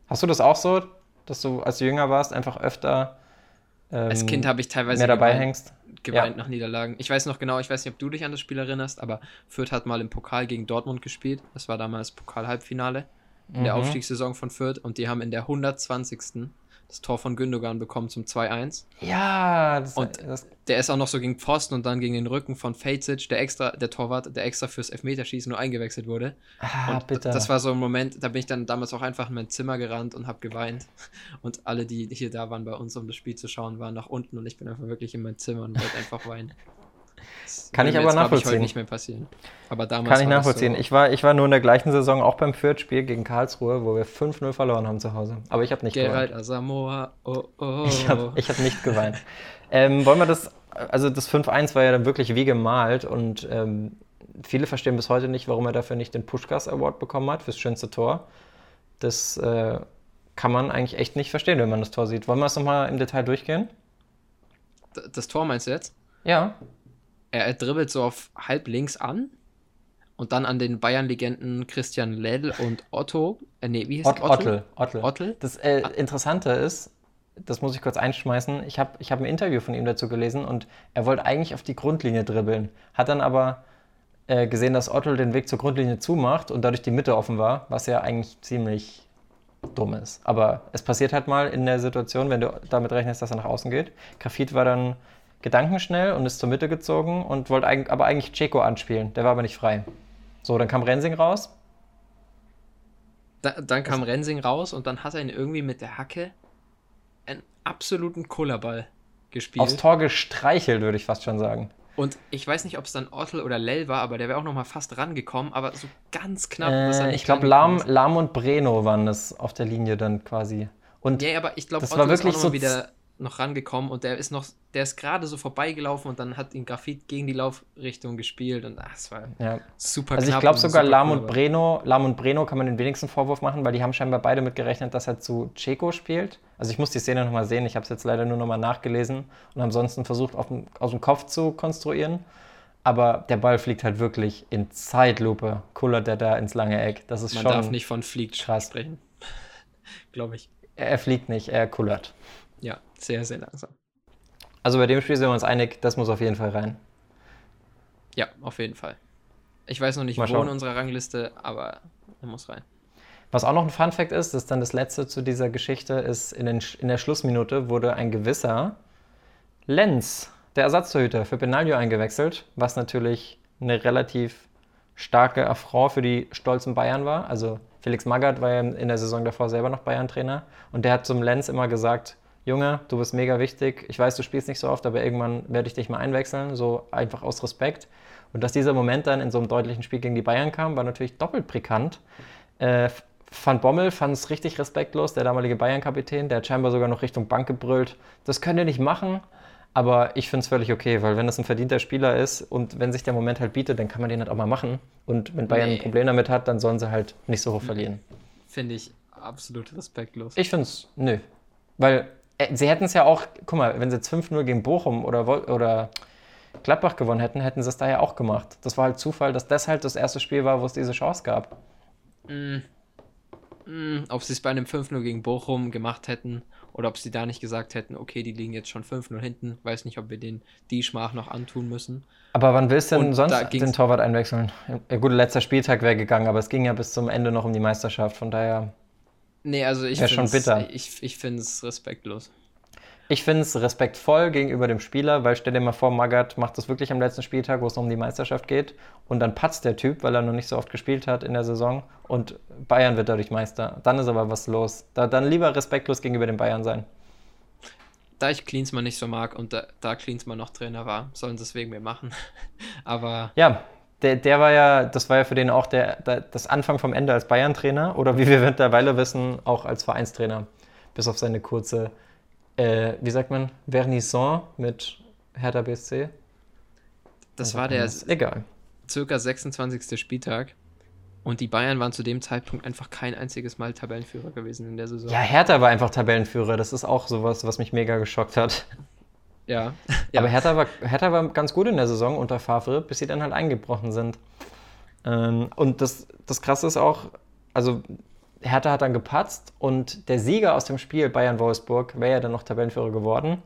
Hast du das auch so, dass du, als du jünger warst, einfach öfter ähm, Als Kind habe ich teilweise mehr dabei geweint, hängst? geweint Ja. nach Niederlagen. Ich weiß noch genau, ich weiß nicht, ob du dich an das Spiel erinnerst, aber Fürth hat mal im Pokal gegen Dortmund gespielt. Das war damals Pokal-Halbfinale in der Mhm. Aufstiegssaison von Fürth und die haben in der 120. das Tor von Gündogan bekommen zum 2-1. Ja, das, Und das, Der ist auch noch so gegen Pfosten und dann gegen den Rücken von Fejcic, der extra, der Torwart, der extra fürs Elfmeterschießen nur eingewechselt wurde. ah, und bitte. das war so ein Moment, da bin ich dann damals auch einfach in mein Zimmer gerannt und habe geweint. Und alle, die hier da waren bei uns, um das Spiel zu schauen, waren nach unten und ich bin einfach wirklich in mein Zimmer und wollte einfach weinen. Das Kann ich aber jetzt, nachvollziehen. heute nicht mehr passieren. Aber damals Kann ich war das nachvollziehen. So, Ich, war, ich war nur in der gleichen Saison auch beim Fürth-Spiel gegen Karlsruhe, wo wir 5-0 verloren haben zu Hause. Aber ich habe nicht Gerald geweint. Asamoah, oh oh. Ich habe ich hab nicht geweint. ähm, wollen wir das, also das 5-1 war ja dann wirklich wie gemalt und ähm, viele verstehen bis heute nicht, warum er dafür nicht den Pushkas Award bekommen hat fürs schönste Tor. Das äh, kann man eigentlich echt nicht verstehen, wenn man das Tor sieht. Wollen wir es nochmal im Detail durchgehen? Das Tor meinst du jetzt? Ja. Er, dribbelt so auf halb links an und dann an den Bayern-Legenden Christian Lell und Otto. Äh, nee, wie heißt Ott? Ottel. Ottel. Ottel? Das äh, Interessante ist, das muss ich kurz einschmeißen, ich habe ich hab ein Interview von ihm dazu gelesen und er wollte eigentlich auf die Grundlinie dribbeln, hat dann aber äh, gesehen, dass Ottel den Weg zur Grundlinie zumacht und dadurch die Mitte offen war, was ja eigentlich ziemlich dumm ist. Aber es passiert halt mal in der Situation, wenn du damit rechnest, dass er nach außen geht. Grafit war dann gedankenschnell und ist zur Mitte gezogen und wollte eig aber eigentlich Ceco anspielen, der war aber nicht frei. So, dann kam Rensing raus, Da, dann kam Rensing raus und dann hat er ihn irgendwie mit der Hacke einen absoluten Kullerball gespielt. aufs Tor gestreichelt, würde ich fast schon sagen. Und ich weiß nicht, ob es dann Ottel oder Lell war, aber der wäre auch noch mal fast rangekommen, aber so ganz knapp. er Äh, ich glaube, Lahm. Lahm und Breno waren das auf der Linie dann quasi. Und Ja, aber ich glaube, Das Otto war wirklich so wieder noch rangekommen und der ist noch, der ist gerade so vorbeigelaufen und dann hat ihn Grafit gegen die Laufrichtung gespielt und ach, es war ja. super Also ich glaube sogar Lahm und Breno, Lahm und Breno kann man den wenigsten Vorwurf machen, weil die haben scheinbar beide mit gerechnet, dass er zu Ceco spielt. Also ich muss die Szene nochmal sehen, ich habe es jetzt leider nur nochmal nachgelesen und ansonsten versucht dem, aus dem Kopf zu konstruieren. Aber der Ball fliegt halt wirklich in Zeitlupe, kullert der da ins lange Eck. Das ist Man schon, darf nicht von fliegt krass. sprechen. glaube ich. er er fliegt nicht, er kullert. Sehr, sehr langsam. Also bei dem Spiel sind wir uns einig, das muss auf jeden Fall rein. Ja, auf jeden Fall. Ich weiß noch nicht, Mal wo schauen. in unserer Rangliste, aber er muss rein. Was auch noch ein Fun Fact ist, das ist dann das letzte zu dieser Geschichte, ist in, den, in der Schlussminute wurde ein gewisser Lenz, der Ersatztorhüter, für Benaglio eingewechselt, was natürlich eine relativ starke Affront für die stolzen Bayern war. Also Felix Magath war ja in der Saison davor selber noch Bayern-Trainer und der hat zum Lenz immer gesagt, Junge, du bist mega wichtig, ich weiß, du spielst nicht so oft, aber irgendwann werde ich dich mal einwechseln, so einfach aus Respekt. Und dass dieser Moment dann in so einem deutlichen Spiel gegen die Bayern kam, war natürlich doppelt brisant. Äh, Van Bommel fand es richtig respektlos, der damalige Bayern-Kapitän, der hat scheinbar sogar noch Richtung Bank gebrüllt. Das könnt ihr nicht machen, aber ich finde es völlig okay, weil wenn das ein verdienter Spieler ist und wenn sich der Moment halt bietet, dann kann man den halt auch mal machen. Und wenn Bayern Nee. ein Problem damit hat, dann sollen sie halt nicht so hoch verlieren. Finde ich absolut respektlos. Ich finde es, nö. Weil sie hätten es ja auch, guck mal, wenn sie jetzt 5-0 gegen Bochum oder, oder Gladbach gewonnen hätten, hätten sie es da ja auch gemacht. Das war halt Zufall, dass das halt das erste Spiel war, wo es diese Chance gab. Mm. Mm, ob sie es bei einem 5-0 gegen Bochum gemacht hätten oder ob sie da nicht gesagt hätten, okay, die liegen jetzt schon 5-0 hinten. Weiß nicht, ob wir denen die Schmach noch antun müssen. Aber wann willst du denn Und sonst den Torwart einwechseln? Ja, gut, letzter Spieltag wäre gegangen, aber es ging ja bis zum Ende noch um die Meisterschaft. Von daher, Nee, also ich find's- bitter. Ich, ich finde es respektlos. ich finde es respektvoll gegenüber dem Spieler, weil stell dir mal vor, Magath macht das wirklich am letzten Spieltag, wo es um die Meisterschaft geht. Und dann patzt der Typ, weil er noch nicht so oft gespielt hat in der Saison. Und Bayern wird dadurch Meister. Dann ist aber was los. Da, dann lieber respektlos gegenüber den Bayern sein. Da ich Klinsmann nicht so mag und da, da Klinsmann noch Trainer war, sollen sie es wegen mir machen. Aber Ja, der, der war ja, das war ja für den auch der, der, das Anfang vom Ende als Bayern-Trainer oder wie wir mittlerweile wissen, auch als Vereinstrainer. Bis auf seine kurze, äh, wie sagt man, Vernissant mit Hertha BSC. das war der Egal. circa 26. Spieltag und die Bayern waren zu dem Zeitpunkt einfach kein einziges Mal Tabellenführer gewesen in der Saison. Ja, Hertha war einfach Tabellenführer. Das ist auch sowas, was mich mega geschockt hat. Ja. ja. Aber Hertha war, Hertha war ganz gut in der Saison unter Favre, bis sie dann halt eingebrochen sind. Ähm, und das, das Krasse ist auch, also Hertha hat dann gepatzt und der Sieger aus dem Spiel Bayern-Wolfsburg wäre ja dann noch Tabellenführer geworden.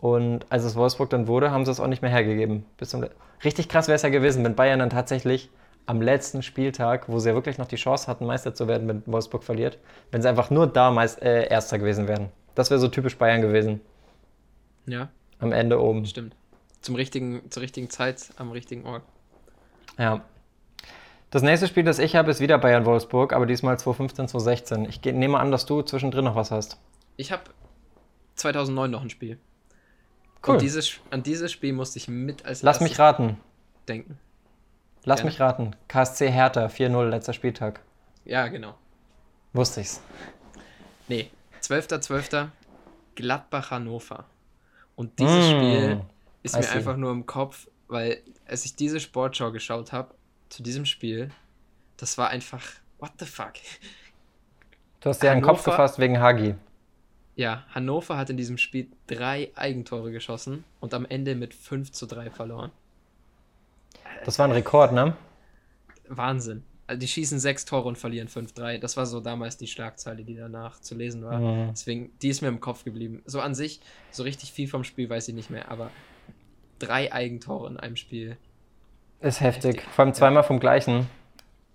Und als es Wolfsburg dann wurde, haben sie es auch nicht mehr hergegeben. Richtig krass wäre es ja gewesen, wenn Bayern dann tatsächlich am letzten Spieltag, wo sie ja wirklich noch die Chance hatten, Meister zu werden, wenn Wolfsburg verliert, wenn sie einfach nur da Meist, äh, Erster gewesen wären. Das wäre so typisch Bayern gewesen. Ja, Am Ende oben. stimmt. Zum richtigen, zur richtigen Zeit am richtigen Ort. Ja. Das nächste Spiel, das ich habe, ist wieder Bayern-Wolfsburg, aber diesmal 2015, 2016. Ich nehme an, dass du zwischendrin noch was hast. Ich habe 2009 noch ein Spiel. Cool. Und dieses, an dieses Spiel musste ich mit als Lass mich raten. denken. Lass Gerne. mich raten. KSC Hertha, 4-0, letzter Spieltag. Ja, genau. Wusste ich's. Nee, 12.12. Gladbach-Hannover. Und dieses Mm, Spiel ist mir einfach nur im Kopf, weil als ich diese Sportschau geschaut habe, zu diesem Spiel, das war einfach, what the fuck? Du hast dir einen Kopf gefasst wegen Hagi. Ja, Hannover hat in diesem Spiel drei Eigentore geschossen und am Ende mit 5 zu 3 verloren. Das war ein Rekord, ne? Wahnsinn. Also die schießen sechs Tore und verlieren 5-3. Das war so damals die Schlagzeile, die danach zu lesen war. Mhm. Deswegen, die ist mir im Kopf geblieben. So an sich, so richtig viel vom Spiel weiß ich nicht mehr, aber drei Eigentore in einem Spiel. Ist heftig. Heftig. Vor allem zweimal vom gleichen.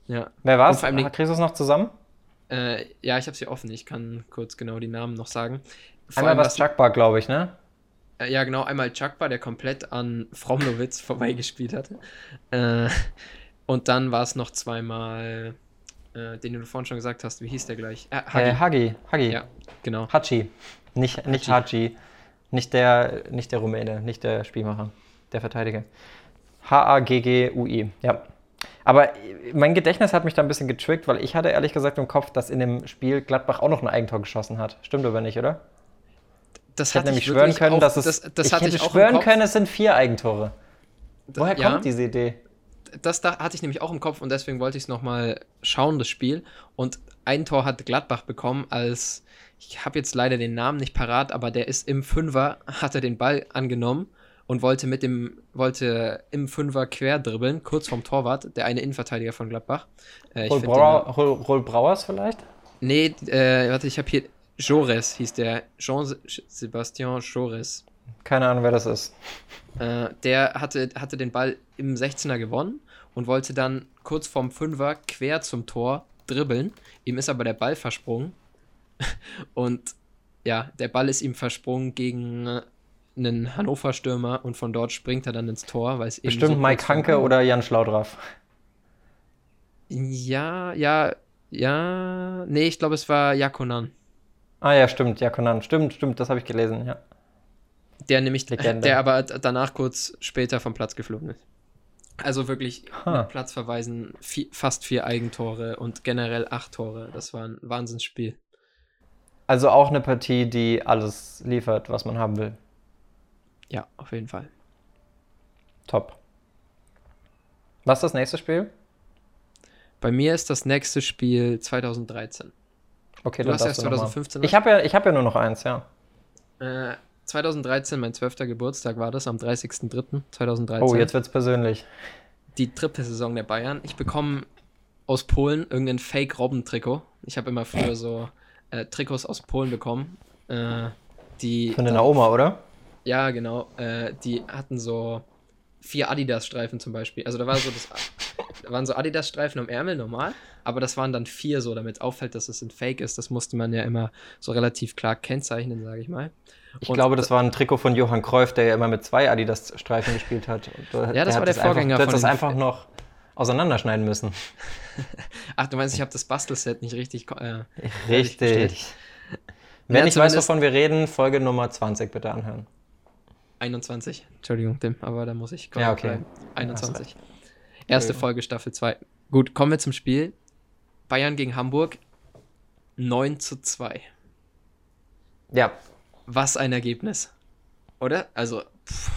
Ja. Wer allem die- Kriegst du es noch zusammen? Äh, ja, ich habe sie offen. Ich kann kurz genau die Namen noch sagen. Vor Einmal was was- Chuckbar, glaube ich, ne? Äh, ja, genau. Einmal Chakba, der komplett an Fromlowitz vorbeigespielt hatte. Äh, und dann war es noch zweimal, äh, den du vorhin schon gesagt hast. Wie hieß der gleich? Äh, Hagi. Äh, Hagi. Hagi. Ja, genau. Hachi. Nicht, nicht Hachi. Nicht der, nicht der Rumäne, nicht der Spielmacher. Der Verteidiger. H-A-G-G-U-I. Ja. Aber mein Gedächtnis hat mich da ein bisschen getrickt, weil ich hatte ehrlich gesagt im Kopf, dass in dem Spiel Gladbach auch noch ein Eigentor geschossen hat. Stimmt aber nicht, oder? Das Ich hätte nämlich ich schwören können, auch, dass es. das, das ich hätte ich schwören können, es sind vier Eigentore. Woher ja, kommt diese Idee? Das da hatte ich nämlich auch im Kopf und deswegen wollte ich es nochmal schauen, das Spiel. Und ein Tor hat Gladbach bekommen, als ich habe jetzt leider den Namen nicht parat, aber der ist im Fünfer, hat er den Ball angenommen und wollte mit dem, wollte im Fünfer quer dribbeln, kurz vom Torwart, der eine Innenverteidiger von Gladbach. Äh, Roll, Brauer, Roll, Roll Brauers vielleicht? Nee, äh, warte, ich habe hier. Jores hieß der. Jean-Sebastian Jores. Keine Ahnung, wer das ist. Äh, der hatte, hatte den Ball im 16er gewonnen und wollte dann kurz vorm Fünfer quer zum Tor dribbeln. Ihm ist aber der Ball versprungen. Und ja, der Ball ist ihm versprungen gegen äh, einen Hannover-Stürmer und von dort springt er dann ins Tor, weil es. Bestimmt so Mike Hanke oder Jan Schlaudraff. Ja, ja, ja. Nee, ich glaube, es war Jakonan. Ah ja, stimmt, Jakonan. Stimmt, stimmt, das habe ich gelesen, ja. Der nämlich, Legende. der aber danach kurz später vom Platz geflogen ist. Also wirklich mit Platzverweisen vi- fast vier Eigentore und generell acht Tore. Das war ein Wahnsinnsspiel. Also auch eine Partie, die alles liefert, was man haben will. Ja, auf jeden Fall. Top. Was ist das nächste Spiel? Bei mir ist das nächste Spiel 2013. Okay, Du dann hast erst du noch mal. 2015 Ich habe ja, ich hab ja nur noch eins, ja. Äh, 2013, mein zwölfter Geburtstag war das, am 30.03.2013. Oh, jetzt wird's persönlich. die dritte Saison der Bayern. Ich bekomme aus Polen irgendein Fake-Robben-Trikot. Ich habe immer früher so äh, Trikots aus Polen bekommen. Äh, die Von deiner Oma, oder? Ja, genau. Äh, die hatten so vier Adidas-Streifen zum Beispiel. Also da war so das, da waren so Adidas-Streifen am Ärmel normal, aber das waren dann vier so, damit auffällt, dass es ein Fake ist. Das musste man ja immer so relativ klar kennzeichnen, sage ich mal. Ich Und glaube, das war ein Trikot von Johann Cruyff, der ja immer mit zwei Adidas-Streifen gespielt hat. Und Ja, das hat war der Vorgänger Einfach, von das einfach noch auseinanderschneiden müssen. Ach, du meinst, ich habe das Bastelset nicht richtig. Äh, Richtig. Wenn Ja, ich weiß, wovon wir reden, Folge Nummer 20 bitte anhören. 21. Entschuldigung, Tim, aber da muss ich Ja, okay. bleiben. 21. Hast Erste Entschuldigung. Folge, Staffel 2. Gut, kommen wir zum Spiel. Bayern gegen Hamburg. 9 zu 2. Ja. Was ein Ergebnis. Oder? Also, pff,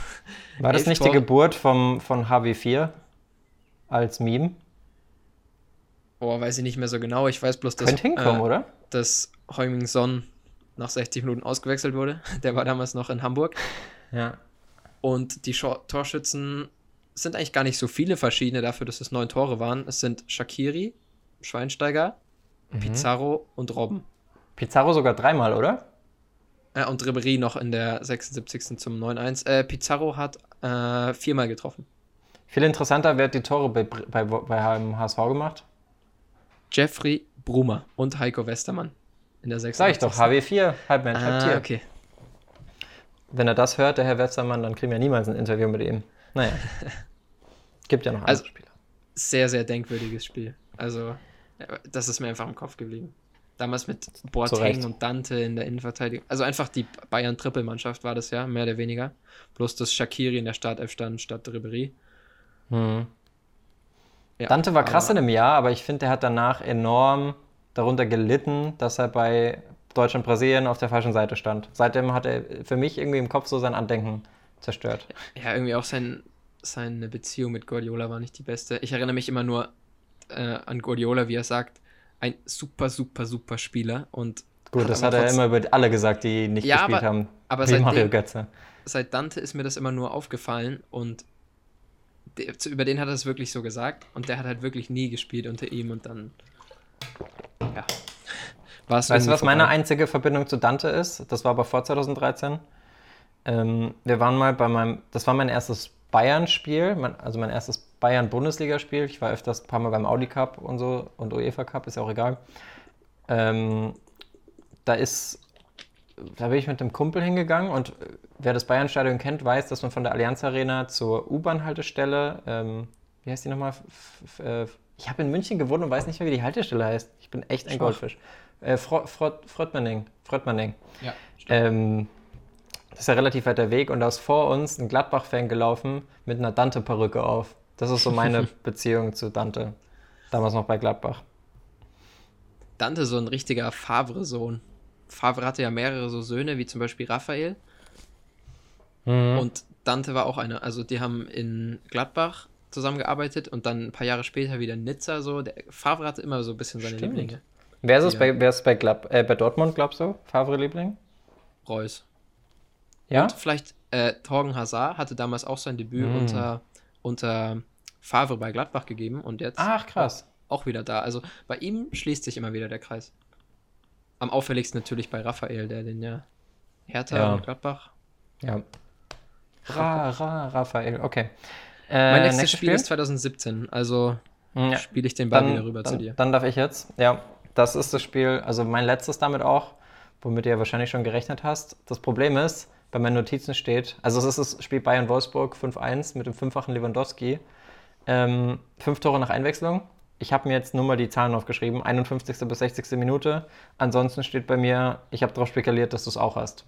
War das nicht die Tore. Geburt vom, von HW4 als Meme? oh, weiß ich nicht mehr so genau. Ich weiß bloß, dass, Könnte hinkommen, äh, oder? dass Heuming Son nach 60 Minuten ausgewechselt wurde. Der war damals noch in Hamburg. Ja. Und die Torschützen sind eigentlich gar nicht so viele verschiedene dafür, dass es neun Tore waren. Es sind Shakiri, Schweinsteiger, Mhm. Pizarro und Robben. Pizarro sogar dreimal, oder? Äh, und Ribéry noch in der 76. zum 9-1. Äh, Pizarro hat äh, viermal getroffen. Viel interessanter, wer hat die Tore bei, bei, bei HSV gemacht? Jeffrey Brumer und Heiko Westermann In der 86. Sag ich doch, HW4, Halbmensch, Ah, Halbtier. okay. Wenn er das hört, der Herr Wetzermann, dann kriegen wir niemals ein Interview mit ihm. Naja. Gibt ja noch andere Also- Spieler. Sehr, sehr denkwürdiges Spiel. Also, ja, das ist mir einfach im Kopf geblieben. Damals mit Boateng und Dante in der Innenverteidigung. Also einfach die Bayern-Trippelmannschaft war das ja, mehr oder weniger. Bloß, dass Shakiri in der Startelf stand statt Ribéry. Hm. Ja, Dante war krass in dem Jahr, aber ich finde, der hat danach enorm darunter gelitten, dass er bei Deutschland, Brasilien auf der falschen Seite stand. Seitdem hat er für mich irgendwie im Kopf so sein Andenken zerstört. Ja, irgendwie auch sein, seine Beziehung mit Guardiola war nicht die beste. Ich erinnere mich immer nur äh, an Guardiola, wie er sagt, ein super, super, super Spieler. Und Gut, das hat er immer über alle gesagt, die nicht Ja, gespielt aber- haben. aber seitdem- Mario Götze. seit Dante ist mir das immer nur aufgefallen und der, über den hat er es wirklich so gesagt und der hat halt wirklich nie gespielt unter ihm und dann ja war es Weißt du, was meine vorbei. einzige Verbindung zu Dante ist? Das war aber vor 2013. Ähm, wir waren mal bei meinem, das war mein erstes Bayern-Spiel, mein, also mein erstes Bayern-Bundesligaspiel. Ich war öfters ein paar Mal beim Audi Cup und so und UEFA Cup, ist ja auch egal. Ähm, da ist, da bin ich mit einem Kumpel hingegangen und äh, wer das Bayern-Stadion kennt, weiß, dass man von der Allianz Arena zur U-Bahn-Haltestelle, ähm, wie heißt die nochmal? F- äh, Ich habe in München gewohnt und weiß nicht mehr, wie die Haltestelle heißt. Ich bin echt ein Schwach. Goldfisch. Äh, Fro Frott. Frottmanning. ja, Ähm, das ist ja relativ weiter Weg und da ist vor uns ein Gladbach-Fan gelaufen mit einer Dante-Perücke auf. Das ist so meine Beziehung zu Dante. Damals noch bei Gladbach. Dante so ein richtiger Favre-Sohn. Favre hatte ja mehrere so Söhne, wie zum Beispiel Raphael. Mhm. Und Dante war auch einer. Also die haben in Gladbach zusammengearbeitet und dann ein paar Jahre später wieder in Nizza. So. Der Favre hatte immer so ein bisschen seine Stimmt. Lieblinge. wer ist es Ja. bei, wer ist bei, Glad äh, bei Dortmund, glaubst du? Favre-Liebling? Reus. Ja? Und vielleicht äh, Torgen Hazard hatte damals auch sein Debüt Mm. unter, unter Favre bei Gladbach gegeben und jetzt Ach, krass. auch wieder da. Also bei ihm schließt sich immer wieder der Kreis. Am auffälligsten natürlich bei Raphael, der den ja Hertha Ja. und Gladbach. Ja. Ra, Ra, Raphael, okay. Äh, mein nächstes nächstes Spiel ist 2017, also Ja. spiele ich den Ball dann, wieder rüber dann, zu dir. Dann darf ich jetzt. Ja, das ist das Spiel, also mein letztes damit auch, womit du ja wahrscheinlich schon gerechnet hast. Das Problem ist, bei meinen Notizen steht, also es ist das Spiel Bayern-Wolfsburg 5-1 mit dem fünffachen Lewandowski. Ähm, fünf Tore nach Einwechslung. Ich habe mir jetzt nur mal die Zahlen aufgeschrieben, 51. bis 60. Minute. Ansonsten steht bei mir, ich habe darauf spekuliert, dass du es auch hast.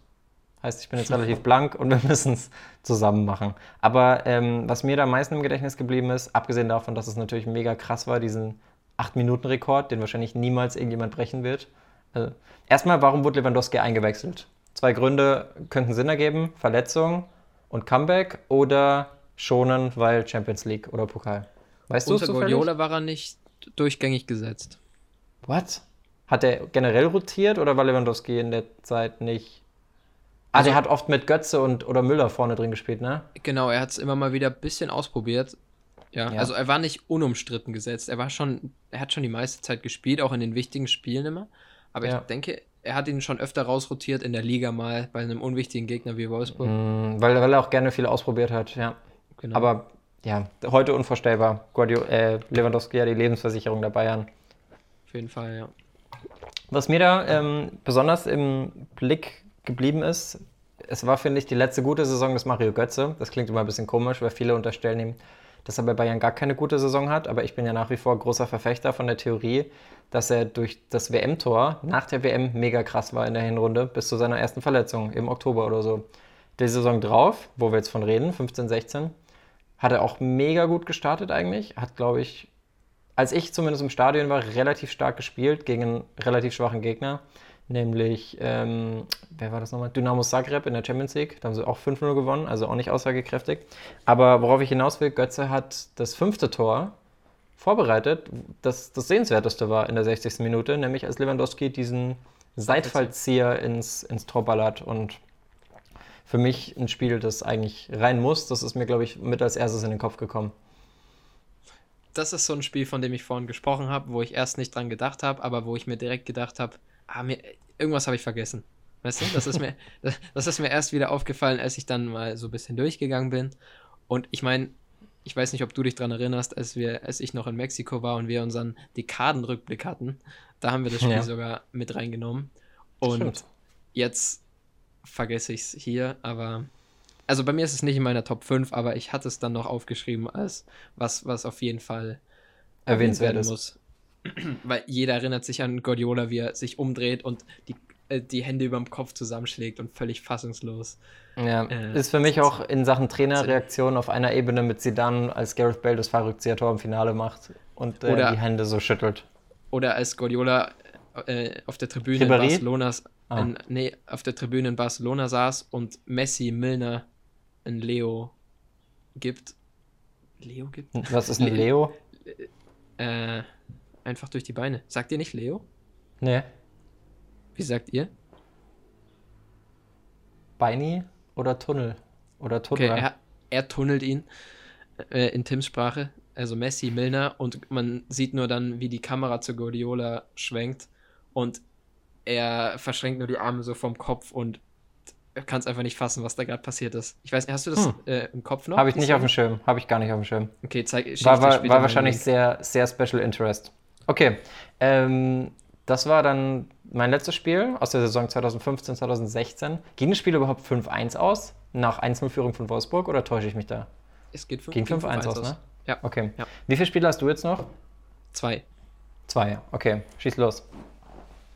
Heißt, ich bin jetzt relativ blank und wir müssen es zusammen machen. Aber ähm, was mir da am meisten im Gedächtnis geblieben ist, abgesehen davon, dass es natürlich mega krass war, diesen 8-Minuten-Rekord, den wahrscheinlich niemals irgendjemand brechen wird. Also, erstmal, warum wurde Lewandowski eingewechselt? Zwei Gründe könnten Sinn ergeben: Verletzung und Comeback oder schonen, weil Champions League oder Pokal. Weißt du Unter? Guardiola war er nicht durchgängig gesetzt. What? Hat er generell rotiert oder war Lewandowski in der Zeit nicht? Ah, Also- der hat oft mit Götze und oder Müller vorne drin gespielt, ne? Genau, er hat es immer mal wieder ein bisschen ausprobiert. Ja, Ja. also er war nicht unumstritten gesetzt. Er war schon, er hat schon die meiste Zeit gespielt, auch in den wichtigen Spielen immer. Aber Ja. ich denke, er hat ihn schon öfter rausrotiert in der Liga mal bei einem unwichtigen Gegner wie Wolfsburg. Mm, weil, weil er auch gerne viel ausprobiert hat, ja. Genau. Aber ja, heute unvorstellbar. Guardio äh, Lewandowski ja die Lebensversicherung der Bayern. auf jeden Fall, ja. Was mir da ähm, besonders im Blick geblieben ist, es war, finde ich, die letzte gute Saison des Mario Götze. Das klingt immer ein bisschen komisch, weil viele unterstellen ihm, dass er bei Bayern gar keine gute Saison hat. Aber ich bin ja nach wie vor großer Verfechter von der Theorie, dass er durch das WM-Tor nach der WM mega krass war in der Hinrunde, bis zu seiner ersten Verletzung im Oktober oder so. Die Saison drauf, wo wir jetzt von reden, 15, 16, hat er auch mega gut gestartet eigentlich. Hat, glaube ich, als ich zumindest im Stadion war, relativ stark gespielt gegen einen relativ schwachen Gegner. Nämlich, ähm, wer war das nochmal? Dynamo Zagreb in der Champions League. Da haben sie auch 5-0 gewonnen, also auch nicht aussagekräftig. Aber worauf ich hinaus will, Götze hat das fünfte Tor vorbereitet, das das sehenswerteste war in der 60. Minute, nämlich als Lewandowski diesen Seitfallzieher ins, ins Tor ballert. Und für mich ein Spiel, das eigentlich rein muss, das ist mir, glaube ich, mit als erstes in den Kopf gekommen. Das ist so ein Spiel, von dem ich vorhin gesprochen habe, wo ich erst nicht dran gedacht habe, aber wo ich mir direkt gedacht habe, ah, mir, irgendwas habe ich vergessen. Weißt du, das ist, mir, das, ist mir erst wieder aufgefallen, als ich dann mal so ein bisschen durchgegangen bin. Und ich meine, ich weiß nicht, ob du dich daran erinnerst, als, wir, als ich noch in Mexiko war und wir unseren Dekadenrückblick hatten. Da haben wir das Spiel Ja. sogar mit reingenommen. Und Stimmt. jetzt vergesse ich es hier, aber. Also bei mir ist es nicht in meiner Top 5, aber ich hatte es dann noch aufgeschrieben als was, was auf jeden Fall Erwähnenswert werden muss. Weil jeder erinnert sich an Guardiola, wie er sich umdreht und die, äh, die Hände über dem Kopf zusammenschlägt und völlig fassungslos. Ja, Äh, ist für mich auch in Sachen Trainerreaktion auf einer Ebene mit Zidane, als Gareth Bale das Fahrrückzieher-Tor im Finale macht und äh, Oder- die Hände so schüttelt. Oder als Guardiola äh, auf der Tribüne in Ribéry? Barcelona, Ah. in, nee, auf der Tribüne in Barcelona saß und Messi Milner ein Leo gibt. Leo gibt? Was ist ein Le- Leo? Äh, einfach durch die Beine. Sagt ihr nicht Leo? Nee. Wie sagt ihr? Beini oder Tunnel? Oder Tunnel? Okay, er, er tunnelt ihn äh, in Tims Sprache, also Messi, Milner, und man sieht nur dann, wie die Kamera zu Guardiola schwenkt und er verschränkt nur die Arme so vom Kopf und kann es einfach nicht fassen, was da gerade passiert ist. Ich weiß nicht, hast du das Hm. äh, im Kopf noch? Habe ich nicht auf dem? Schirm. Habe ich gar nicht auf dem Schirm. Okay, zeig ich War, war, war wahrscheinlich sehr, sehr Special Interest. Okay, ähm, das war dann mein letztes Spiel aus der Saison 2015, 2016. Ging das Spiel überhaupt 5-1 aus? Nach 1-0-Führung von Wolfsburg oder täusche ich mich da? Es geht fün- Ging ging 5-1 aus, ne? Ja, Okay. Ja. Wie viele Spiele hast du jetzt noch? zwei. Zwei. Okay, schieß los.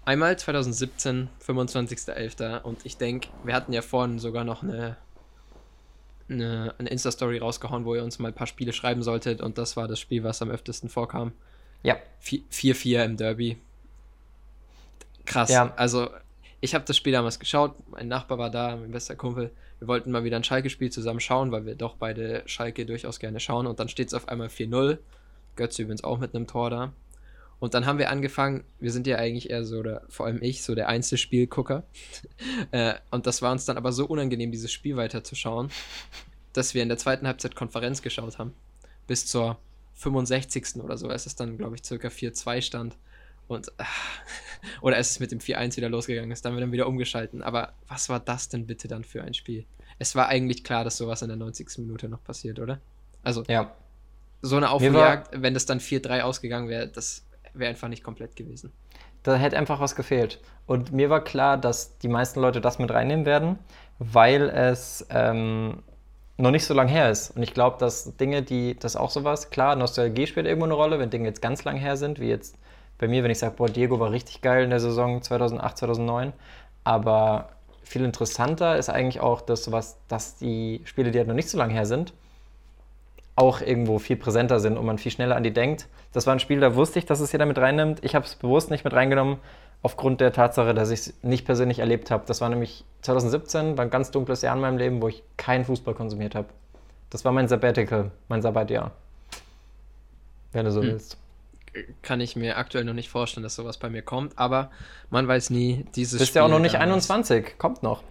Einmal 2017, 25.11. Und ich denke, wir hatten ja vorhin sogar noch eine, eine, eine Insta-Story rausgehauen, wo ihr uns mal ein paar Spiele schreiben solltet. Und das war das Spiel, was am öftesten vorkam. Ja. 4-4 im Derby. Krass. Ja. Also, ich habe das Spiel damals geschaut. Mein Nachbar war da, mein bester Kumpel. Wir wollten mal wieder ein Schalke-Spiel zusammen schauen, weil wir doch beide Schalke durchaus gerne schauen. Und dann steht es auf einmal 4-0. Götze übrigens auch mit einem Tor da. Und dann haben wir angefangen, wir sind ja eigentlich eher so, oder vor allem ich, so der Einzelspielgucker. äh, und das war uns dann aber so unangenehm, dieses Spiel weiterzuschauen, dass wir in der zweiten Halbzeit Konferenz geschaut haben. Bis zur 65. oder so, als es dann, glaube ich, circa 4-2 stand. Und, ah, oder als es mit dem 4-1 wieder losgegangen ist, dann haben wir dann wieder umgeschalten. Aber was war das denn bitte dann für ein Spiel? Es war eigentlich klar, dass sowas in der 90. Minute noch passiert, oder? Also, Ja. so eine Aufholjagd, wenn das dann 4-3 ausgegangen wäre, das wäre einfach nicht komplett gewesen. Da hätte einfach was gefehlt. Und mir war klar, dass die meisten Leute das mit reinnehmen werden, weil es ähm, noch nicht so lang her ist. Und ich glaube, dass Dinge, die, das ist auch sowas, klar, Nostalgie spielt irgendwo eine Rolle, wenn Dinge jetzt ganz lang her sind, wie jetzt bei mir, wenn ich sage, boah, Diego war richtig geil in der Saison 2008, 2009. Aber viel interessanter ist eigentlich auch, dass sowas, dass die Spiele, die halt noch nicht so lange her sind, auch irgendwo viel präsenter sind und man viel schneller an die denkt. Das war ein Spiel, da wusste ich, dass es jeder mit reinnimmt. Ich habe es bewusst nicht mit reingenommen, aufgrund der Tatsache, dass ich es nicht persönlich erlebt habe. Das war nämlich 2017, war ein ganz dunkles Jahr in meinem Leben, wo ich keinen Fußball konsumiert habe. Das war mein Sabbatical, mein Sabbatjahr. Wenn du so Hm. willst. Kann ich mir aktuell noch nicht vorstellen, dass sowas bei mir kommt, aber man weiß nie, dieses Bist ja auch noch nicht damals 21, kommt noch.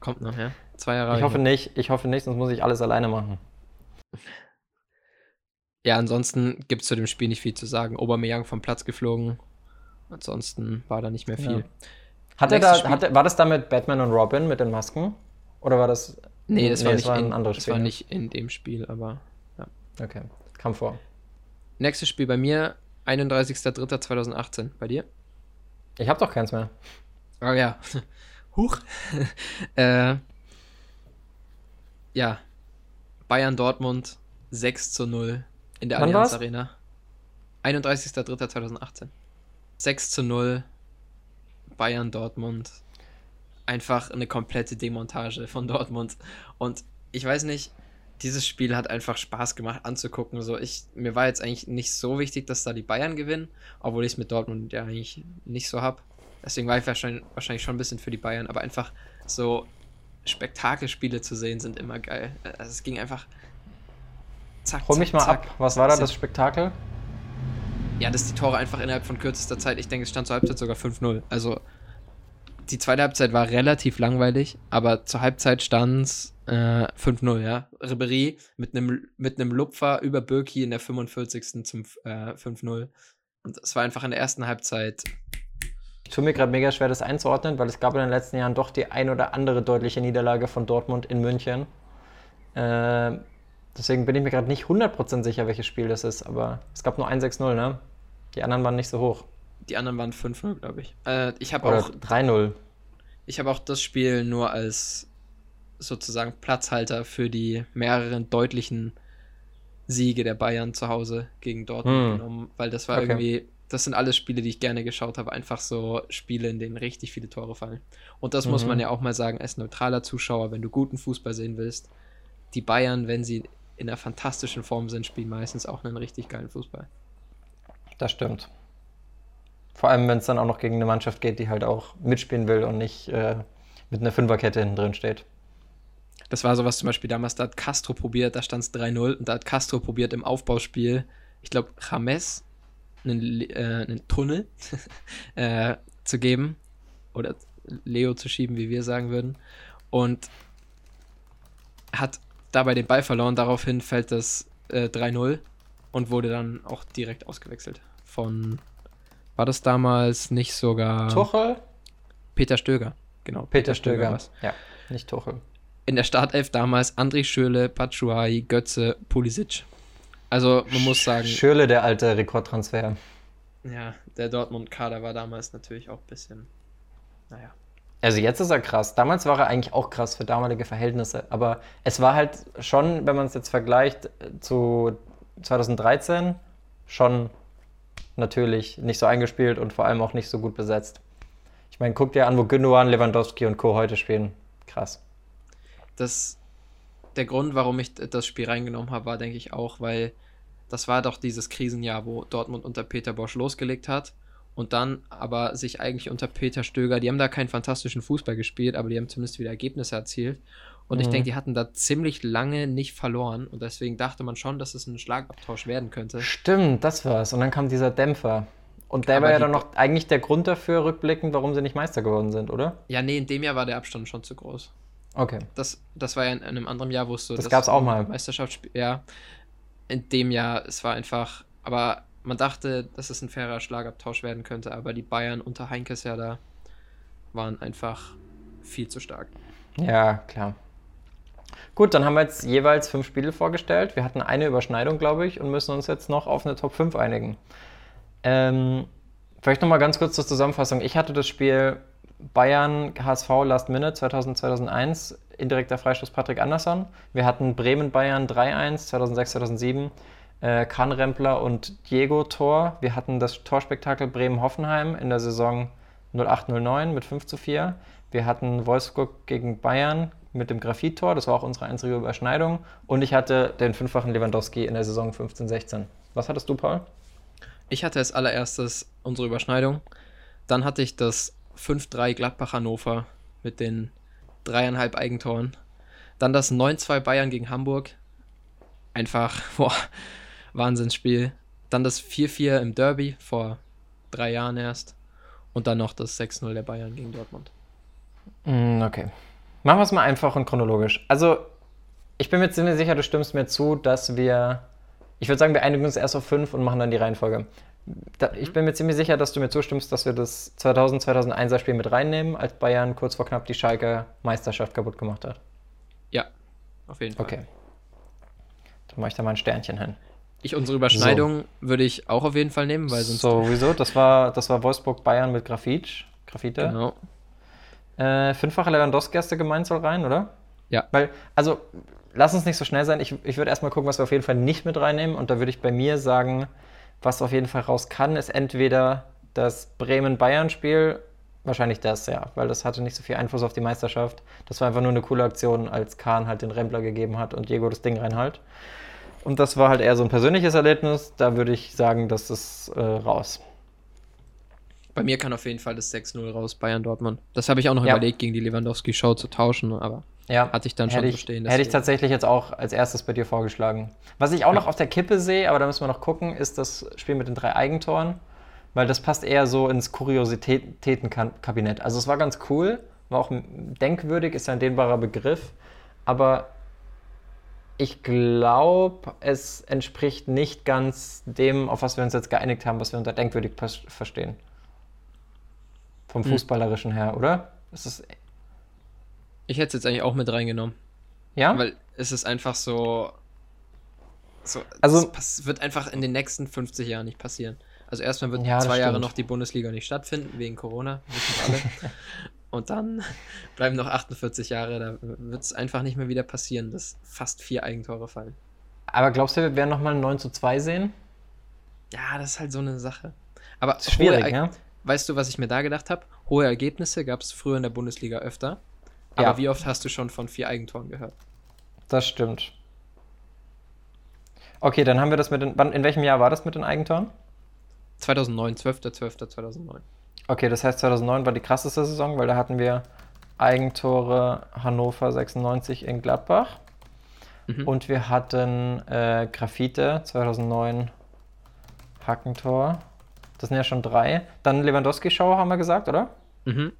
Kommt noch, ja? Zwei Jahre. Ich hoffe nicht, ich hoffe nicht, sonst muss ich alles alleine machen. Ja, ansonsten gibt es zu dem Spiel nicht viel zu sagen. Aubameyang vom Platz geflogen. Ansonsten war da nicht mehr viel. Ja. Hat er da, Spiel- hat er, war das da mit Batman und Robin mit den Masken? Oder war das. Nee, das war nicht ein in, anderes das Spiel. war ne? nicht in dem Spiel, aber Okay, kam vor. nächstes Spiel bei mir 31.03.2018. Bei dir? Ich habe doch keins mehr. Oh ja. Huch. äh, ja. Bayern Dortmund 6 zu 0 in der Wann Allianz war's? Arena. 31.03.2018. 6 zu 0 Bayern Dortmund. Einfach eine komplette Demontage von Dortmund. Und ich weiß nicht, dieses Spiel hat einfach Spaß gemacht anzugucken. So, ich, mir war jetzt eigentlich nicht so wichtig, dass da die Bayern gewinnen, obwohl ich es mit Dortmund ja eigentlich nicht so habe. Deswegen war ich wahrscheinlich, wahrscheinlich schon ein bisschen für die Bayern, aber einfach so Spektakelspiele zu sehen sind immer geil. Also es ging einfach. Zack, Hol mich mal zack, ab. Was war da zack. das Spektakel? Ja, dass die Tore einfach innerhalb von kürzester Zeit, ich denke, es stand zur Halbzeit sogar 5-0. Also die zweite Halbzeit war relativ langweilig, aber zur Halbzeit stand es äh, 5-0, ja. Ribéry mit einem mit Lupfer über Birki in der 45. zum äh, 5-0. Und es war einfach in der ersten Halbzeit. Ich tue mir gerade mega schwer, das einzuordnen, weil es gab in den letzten Jahren doch die ein oder andere deutliche Niederlage von Dortmund in München. Äh, deswegen bin ich mir gerade nicht 100% sicher, welches Spiel das ist, aber es gab nur ein 6-0, ne? Die anderen waren nicht so hoch. Die anderen waren 5-0, glaube ich. Äh, ich habe auch 3-0. Ich habe auch das Spiel nur als sozusagen Platzhalter für die mehreren deutlichen Siege der Bayern zu Hause gegen Dortmund Hm. genommen, weil das war Okay. irgendwie, das sind alles Spiele, die ich gerne geschaut habe, einfach so Spiele, in denen richtig viele Tore fallen. Und das muss Mhm. man ja auch mal sagen, als neutraler Zuschauer, wenn du guten Fußball sehen willst, die Bayern, wenn sie in einer fantastischen Form sind, spielen meistens auch einen richtig geilen Fußball. Das stimmt. Vor allem, wenn es dann auch noch gegen eine Mannschaft geht, die halt auch mitspielen will und nicht äh, mit einer Fünferkette hinten drin steht. Das war sowas zum Beispiel damals, da hat Castro probiert, da stand es 3-0 und da hat Castro probiert im Aufbauspiel, ich glaube, James einen, äh, einen Tunnel äh, zu geben oder Leo zu schieben, wie wir sagen würden. Und hat dabei den Ball verloren, daraufhin fällt das äh, 3-0 und wurde dann auch direkt ausgewechselt. Von, war das damals nicht sogar Tuchel? Peter Stöger? Genau, Peter Stöger. war's. Ja, nicht Tuchel. in der Startelf damals André Schöle, Batshuayi, Götze, Pulisic. Also man muss sagen, Schürle, der alte Rekordtransfer. ja, der Dortmund-Kader war damals natürlich auch ein bisschen, naja. Also jetzt ist er krass. Damals war er eigentlich auch krass für damalige Verhältnisse. Aber es war halt schon, wenn man es jetzt vergleicht äh, zu 2013, schon natürlich nicht so eingespielt und vor allem auch nicht so gut besetzt. Ich meine, guck dir an, wo Gündogan, Lewandowski und Co. heute spielen. Krass. Das, der Grund, warum ich das Spiel reingenommen habe, war, denke ich, auch, weil das war doch dieses Krisenjahr, wo Dortmund unter Peter Bosch losgelegt hat und dann aber sich eigentlich unter Peter Stöger, die haben da keinen fantastischen Fußball gespielt, aber die haben zumindest wieder Ergebnisse erzielt. Und ich Mhm. denke, die hatten da ziemlich lange nicht verloren und deswegen dachte man schon, dass es ein Schlagabtausch werden könnte. Stimmt, das war's. Und dann kam dieser Dämpfer. Und der Aber war ja dann noch eigentlich der Grund dafür, rückblickend, warum sie nicht Meister geworden sind, oder? Ja, nee, in dem Jahr war der Abstand schon zu groß. Okay. Das, das war ja in einem anderen Jahr, wo es so. Das gab's auch mal. Meisterschaftsspiel, ja. In dem Jahr, es war einfach. Aber man dachte, dass es ein fairer Schlagabtausch werden könnte, aber die Bayern unter Heinkes ja da waren einfach viel zu stark. Ja, klar. Gut, dann haben wir jetzt jeweils fünf Spiele vorgestellt. Wir hatten eine Überschneidung, glaube ich, und müssen uns jetzt noch auf eine Top 5 einigen. Ähm, vielleicht nochmal ganz kurz zur Zusammenfassung. Ich hatte das Spiel Bayern HSV Last Minute 2000, 2001, indirekter Freistoß Patrick Andersson. Wir hatten Bremen Bayern 3-1 2006, 2007, äh, Kahn Rempler und Diego Tor. Wir hatten das Torspektakel Bremen Hoffenheim in der Saison 08-09 mit 5 zu 4. Wir hatten Wolfsburg gegen Bayern mit dem Graphit-Tor, das war auch unsere einzige Überschneidung. Und ich hatte den fünffachen Lewandowski in der Saison 15-16. Was hattest du, Paul? Ich hatte als allererstes unsere Überschneidung. Dann hatte ich das 5-3 Gladbach Hannover mit den dreieinhalb Eigentoren. Dann das 9-2 Bayern gegen Hamburg. Einfach, boah, Wahnsinnsspiel. Dann das 4-4 im Derby vor drei Jahren erst. Und dann noch das 6-0 der Bayern gegen Dortmund. Mm, Okay. Machen wir es mal einfach und chronologisch. Also, ich bin mir ziemlich sicher, du stimmst mir zu, dass wir. Ich würde sagen, wir einigen uns erst auf fünf und machen dann die Reihenfolge. Da, ich bin mir ziemlich sicher, dass du mir zustimmst, dass wir das 2000-2001er Spiel mit reinnehmen, als Bayern kurz vor knapp die Schalke Meisterschaft kaputt gemacht hat. Ja, auf jeden Fall. Okay. Dann mache ich da mal ein Sternchen hin. Ich unsere Überschneidung würde ich auch auf jeden Fall nehmen, weil sonst. Sowieso, das war, das war Wolfsburg-Bayern mit Grafit. Grafite. Genau. Äh, fünffache Lewandowski hast du gemeint, soll rein, oder? Ja. Weil, also, lass uns nicht so schnell sein. Ich, ich würde erstmal gucken, was wir auf jeden Fall nicht mit reinnehmen. Und da würde ich bei mir sagen, was auf jeden Fall raus kann, ist entweder das Bremen-Bayern-Spiel, wahrscheinlich das, ja, weil das hatte nicht so viel Einfluss auf die Meisterschaft. Das war einfach nur eine coole Aktion, als Kahn halt den Rempler gegeben hat und Diego das Ding reinhalt. Und das war halt eher so ein persönliches Erlebnis. Da würde ich sagen, das ist äh, raus. Bei mir kann auf jeden Fall das 6-0 raus, Bayern Dortmund. Das habe ich auch noch Ja. überlegt, gegen die Lewandowski-Show zu tauschen, aber Ja, hatte ich dann schon hätte so ich, stehen. Hätte ich tatsächlich jetzt auch als erstes bei dir vorgeschlagen. Was ich auch Ja. noch auf der Kippe sehe, aber da müssen wir noch gucken, ist das Spiel mit den drei Eigentoren. Weil das passt eher so ins Kuriositätenkabinett. Also es war ganz cool, war auch denkwürdig, ist ein dehnbarer Begriff. Aber ich glaube, es entspricht nicht ganz dem, auf was wir uns jetzt geeinigt haben, was wir unter denkwürdig verstehen. Vom Hm. Fußballerischen her, oder? Es ist, Ich hätte es jetzt eigentlich auch mit reingenommen, ja? weil es ist einfach so. so Also- es pass- wird einfach in den nächsten 50 Jahren nicht passieren. Also erstmal wird Ja, das zwei Jahre noch die Bundesliga nicht stattfinden, wegen Corona, wissen wir alle. Und dann bleiben noch 48 Jahre. Da wird es einfach nicht mehr wieder passieren, dass fast vier Eigentore fallen. Aber glaubst du, wir werden nochmal ein 9 zu 2 sehen? Ja, das ist halt so eine Sache. Aber schwierig, hohe, ja? weißt du, was ich mir da gedacht habe? Hohe Ergebnisse gab es früher in der Bundesliga öfter. Aber Ja. wie oft hast du schon von vier Eigentoren gehört? Das stimmt. Okay, dann haben wir das mit den. Wann, in welchem Jahr war das mit den Eigentoren? 2009, 12.12.2009. Okay, das heißt 2009 war die krasseste Saison, weil da hatten wir Eigentore Hannover 96 in Gladbach Mhm. und wir hatten äh, Graffite 2009 Hackentor. Das sind ja schon drei. Dann Lewandowski-Show haben wir gesagt, oder? Mhm.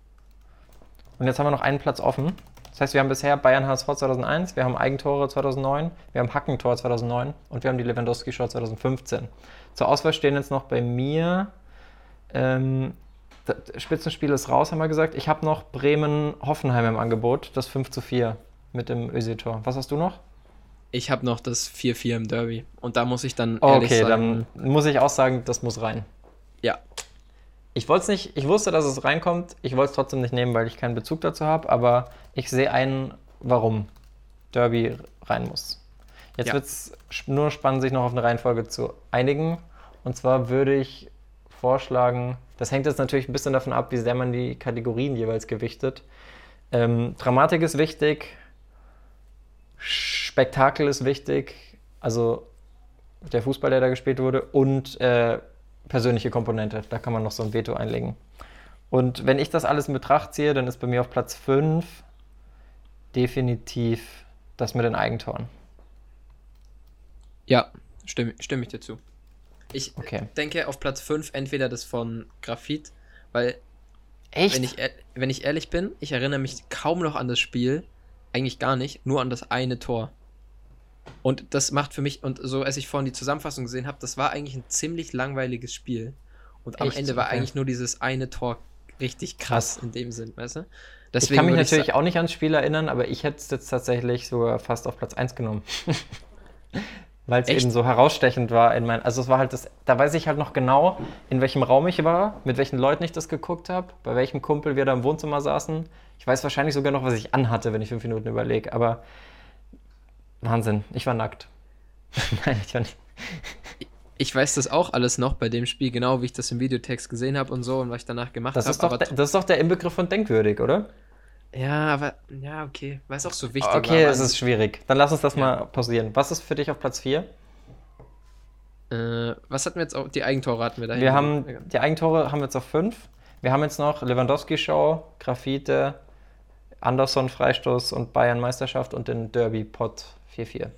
Und jetzt haben wir noch einen Platz offen. Das heißt, wir haben bisher Bayern HSV 2001, wir haben Eigentore 2009, wir haben Hackentor 2009 und wir haben die Lewandowski-Show 2015. Zur Auswahl stehen jetzt noch bei mir ähm, Spitzenspiel ist raus, haben wir gesagt. Ich habe noch Bremen-Hoffenheim im Angebot, das 5 zu 4 mit dem Ösi-Tor. Was hast du noch? Ich habe noch das 4-4 im Derby. Und da muss ich dann Oh, ehrlich okay, sagen, dann muss ich auch sagen, das muss rein. ja, Ich wollte es nicht, ich wusste, dass es reinkommt. Ich wollte es trotzdem nicht nehmen, weil ich keinen Bezug dazu habe, aber ich sehe ein, warum Derby rein muss. Jetzt Ja. wird es nur spannend, sich noch auf eine Reihenfolge zu einigen. Und zwar würde ich vorschlagen, das hängt jetzt natürlich ein bisschen davon ab, wie sehr man die Kategorien jeweils gewichtet. Ähm, Dramatik ist wichtig, Spektakel ist wichtig, also der Fußball, der da gespielt wurde, und äh, persönliche Komponente. Da kann man noch so ein Veto einlegen. Und wenn ich das alles in Betracht ziehe, dann ist bei mir auf Platz 5 definitiv das mit den Eigentoren. ja, stimme, stimme ich dir zu. Ich Okay. denke auf Platz 5 entweder das von Graphit, weil Echt? wenn ich, wenn ich ehrlich bin, ich erinnere mich kaum noch an das Spiel, eigentlich gar nicht, nur an das eine Tor. Und das macht für mich, und so als ich vorhin die Zusammenfassung gesehen habe, das war eigentlich ein ziemlich langweiliges Spiel. Und am Echt? Ende war Okay. eigentlich nur dieses eine Tor richtig krass in dem Sinn, weißt du? ich kann mich natürlich auch nicht ans Spiel erinnern, aber ich hätte es jetzt tatsächlich sogar fast auf Platz 1 genommen. Weil es eben so herausstechend war in mein. Also es war halt das, da weiß ich halt noch genau, in welchem Raum ich war, mit welchen Leuten ich das geguckt habe, bei welchem Kumpel wir da im Wohnzimmer saßen. Ich weiß wahrscheinlich sogar noch, was ich anhatte, wenn ich fünf Minuten überlege, aber Wahnsinn, ich war nackt. Nein, ich war nicht. Ich weiß das auch alles noch bei dem Spiel, genau wie ich das im Videotext gesehen habe und so und was ich danach gemacht Das habe. ist, doch, der- das ist doch der Inbegriff von denkwürdig, oder? Ja, aber ja, okay. Weil es auch so wichtig Okay, war. es ist schwierig. Dann lass uns das Ja. mal pausieren. Was ist für dich auf Platz 4? Äh, was hatten wir jetzt auch? Die Eigentore hatten wir da. Wir haben die Eigentore haben wir jetzt auf 5. Wir haben jetzt noch Lewandowski-Show, Graffite, Anderson Freistoß und Bayern Meisterschaft und den Derby-Pot 4-4.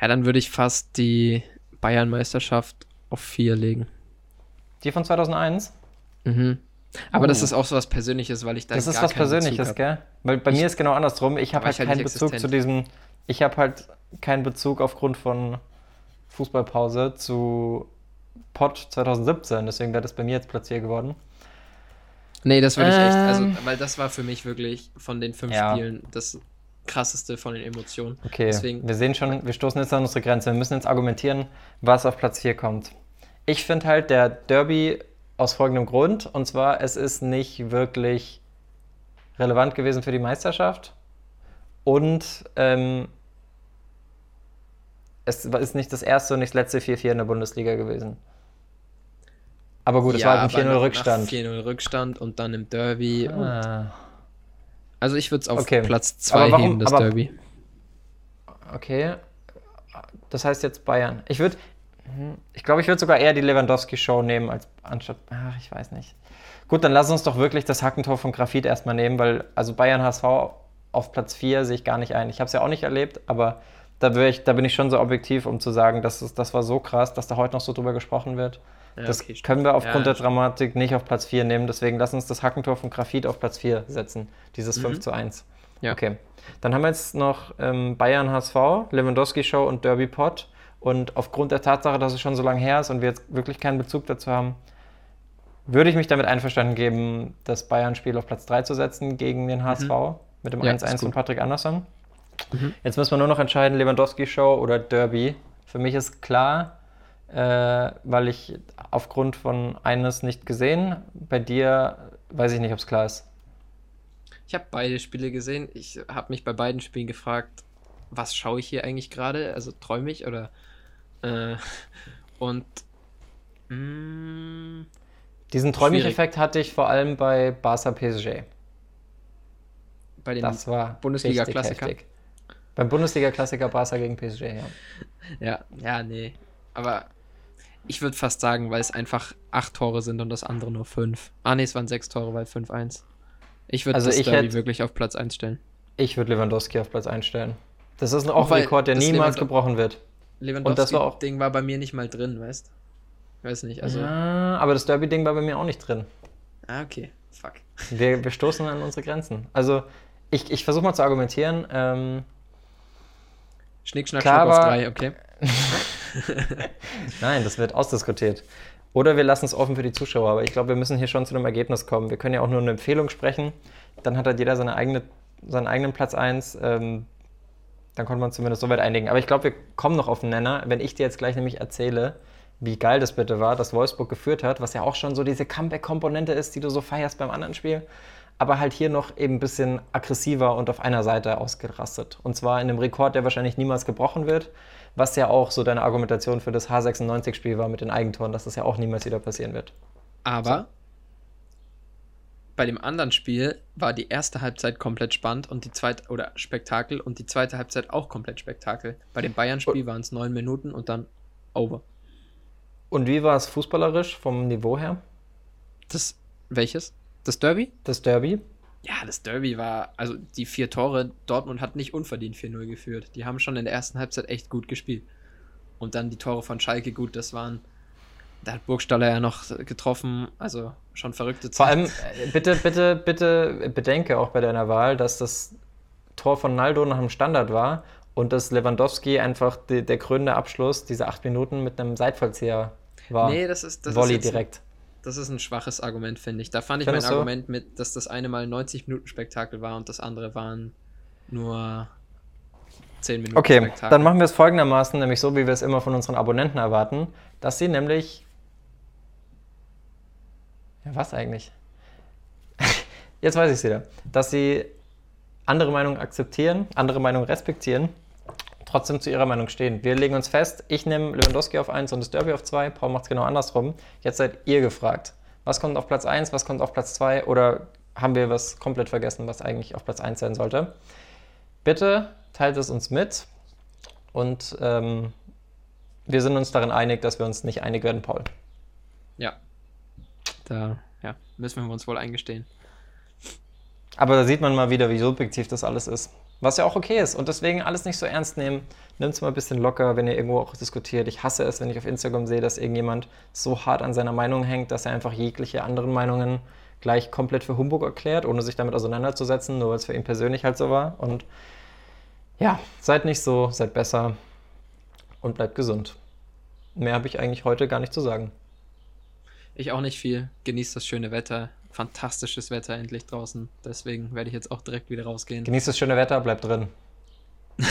Ja, dann würde ich fast die Bayern-Meisterschaft auf 4 legen. Die von 2001? Mhm. Aber das Oh. ist auch so was Persönliches, weil ich da Das ist was Persönliches, gell? Weil bei Ich- mir ist genau andersrum. Ich habe halt halt keinen nicht Bezug zu existent. diesem. Ich habe halt keinen Bezug aufgrund von Fußballpause zu Pot 2017. Deswegen wäre das bei mir jetzt Platz 4 geworden. Nee, das würde ich echt, also, Ähm. weil das war für mich wirklich von den fünf Ja. Spielen das krasseste von den Emotionen. Okay, Deswegen- wir sehen schon, wir stoßen jetzt an unsere Grenze. Wir müssen jetzt argumentieren, was auf Platz 4 kommt. Ich finde halt der Derby aus folgendem Grund, und zwar, es ist nicht wirklich relevant gewesen für die Meisterschaft und ähm, es ist nicht das erste und nicht das letzte 4-4 in der Bundesliga gewesen. Aber gut, es Ja, war halt ein aber 4-0 nach- nach Rückstand. 4-0 Rückstand und dann im Derby. Ah, also ich würde es auf Okay. Platz 2 Aber warum- heben, das aber- Derby. okay. Das heißt jetzt Bayern. Ich würde, ich glaube, ich würde sogar eher die Lewandowski-Show nehmen, als anstatt, ach, ich weiß nicht. Gut, dann lass uns doch wirklich das Hackentor von Grafit erstmal nehmen, weil, also Bayern HSV auf Platz 4 sehe ich gar nicht ein. Ich habe es ja auch nicht erlebt, aber da, ich, da bin ich schon so objektiv, um zu sagen, das, ist, das war so krass, dass da heute noch so drüber gesprochen wird. Ja, das okay, können wir aufgrund Ja, der Dramatik nicht auf Platz 4 nehmen, deswegen lass uns das Hackentor von Grafit auf Platz 4 setzen. Dieses Mhm. 5 zu 1. Ja. Okay. Dann haben wir jetzt noch ähm, Bayern HSV, Lewandowski Show und Derby Pot. Und aufgrund der Tatsache, dass es schon so lange her ist und wir jetzt wirklich keinen Bezug dazu haben, würde ich mich damit einverstanden geben, das Bayern-Spiel auf Platz 3 zu setzen gegen den HSV mit dem Mhm. Ja, 1-1 ist von. Patrick Andersson. Mhm. Jetzt müssen wir nur noch entscheiden, Lewandowski Show oder Derby. Für mich ist klar, äh, weil ich aufgrund von eines nicht gesehen, bei dir weiß ich nicht, ob es klar ist. Ich habe beide Spiele gesehen. Ich habe mich bei beiden Spielen gefragt, was schaue ich hier eigentlich gerade? Also träume ich oder. Äh, und. Mh, mm, Diesen Träumig-Effekt hatte ich vor allem bei Barca PSG. Bei den Das war Bundesliga-Klassiker. Beim Bundesliga-Klassiker Barca gegen PSG, ja. Ja, ja, nee. Aber ich würde fast sagen, weil es einfach acht Tore sind und das andere nur fünf. Ah, nee, es waren sechs Tore, weil 5-1. Ich würde Also das ich Derby hätt- wirklich auf Platz 1 stellen. Ich würde Lewandowski auf Platz einstellen. Das ist auch Auch ein Rekord, der niemals gebrochen wird. Das war auch- Lewandowski-Ding war bei mir nicht mal drin, weißt Ich weiß nicht, also. ja, aber das Derby-Ding war bei mir auch nicht drin. Ah, okay. Fuck. Wir, wir stoßen an unsere Grenzen. Also, ich, ich versuche mal zu argumentieren. Ähm, Schnick, schnack, Klar, schnuck auf drei, okay. nein, das wird ausdiskutiert. Oder wir lassen es offen für die Zuschauer, aber ich glaube, wir müssen hier schon zu einem Ergebnis kommen. Wir können ja auch nur eine Empfehlung sprechen. Dann hat halt jeder seine eigene, seinen eigenen Platz 1. Ähm, dann konnte man zumindest so weit einigen. Aber ich glaube, wir kommen noch auf den Nenner, wenn ich dir jetzt gleich nämlich erzähle, wie geil das bitte war, dass Wolfsburg geführt hat, was ja auch schon so diese Comeback-Komponente ist, die du so feierst beim anderen Spiel. Aber halt hier noch eben ein bisschen aggressiver und auf einer Seite ausgerastet. Und zwar in einem Rekord, der wahrscheinlich niemals gebrochen wird, was ja auch so deine Argumentation für das H96-Spiel war mit den Eigentoren, dass das ja auch niemals wieder passieren wird. Aber bei dem anderen Spiel war die erste Halbzeit komplett spannend und die zweite oder Spektakel und die zweite Halbzeit auch komplett Spektakel. Bei dem Bayern-Spiel waren es neun Minuten und dann over. Und wie war es fußballerisch vom Niveau her, Das welches? Das Derby? das Derby? Ja, das Derby war, also die vier Tore, Dortmund hat nicht unverdient 4-0 geführt. Die haben schon in der ersten Halbzeit echt gut gespielt. Und dann die Tore von Schalke, gut, das waren, da hat Burgstaller ja noch getroffen, also schon verrückte Vor Zeit. allem, äh, bitte, bitte, bitte bedenke auch bei deiner Wahl, dass das Tor von Naldo nach einem Standard war und dass Lewandowski einfach die, der krönende Abschluss, diese acht Minuten mit einem Seitfallzieher war. Nee, das ist, das Volley ist direkt. Das ist ein schwaches Argument, finde ich. Da fand ich Findest mein? Argument mit, dass das eine mal 90 Minuten Spektakel war und das andere waren nur 10 Minuten Okay, Spektakel. dann machen wir es folgendermaßen, nämlich so, wie wir es immer von unseren Abonnenten erwarten, dass sie nämlich. Ja, was eigentlich? Jetzt weiß ich es wieder. Dass sie andere Meinungen akzeptieren, andere Meinungen respektieren, trotzdem zu ihrer Meinung stehen. Wir legen uns fest, ich nehme Lewandowski auf 1 und das Derby auf 2, Paul macht es genau andersrum. Jetzt seid ihr gefragt. Was kommt auf Platz 1, was kommt auf Platz 2 oder haben wir was komplett vergessen, was eigentlich auf Platz 1 sein sollte? Bitte teilt es uns mit und ähm, wir sind uns darin einig, dass wir uns nicht einig werden, Paul. Ja. Da ja, müssen wir uns wohl eingestehen. Aber da sieht man mal wieder, wie subjektiv das alles ist. Was ja auch okay ist. Und deswegen alles nicht so ernst nehmen. Nimmt es mal ein bisschen locker, wenn ihr irgendwo auch diskutiert. Ich hasse es, wenn ich auf Instagram sehe, dass irgendjemand so hart an seiner Meinung hängt, dass er einfach jegliche anderen Meinungen gleich komplett für Humbug erklärt, ohne sich damit auseinanderzusetzen, nur weil es für ihn persönlich halt so war. Und ja, seid nicht so, seid besser und bleibt gesund. Mehr habe ich eigentlich heute gar nicht zu sagen. Ich auch nicht viel. Genießt das schöne Wetter. Fantastisches Wetter endlich draußen. Deswegen werde ich jetzt auch direkt wieder rausgehen. Genießt das schöne Wetter, bleibt drin.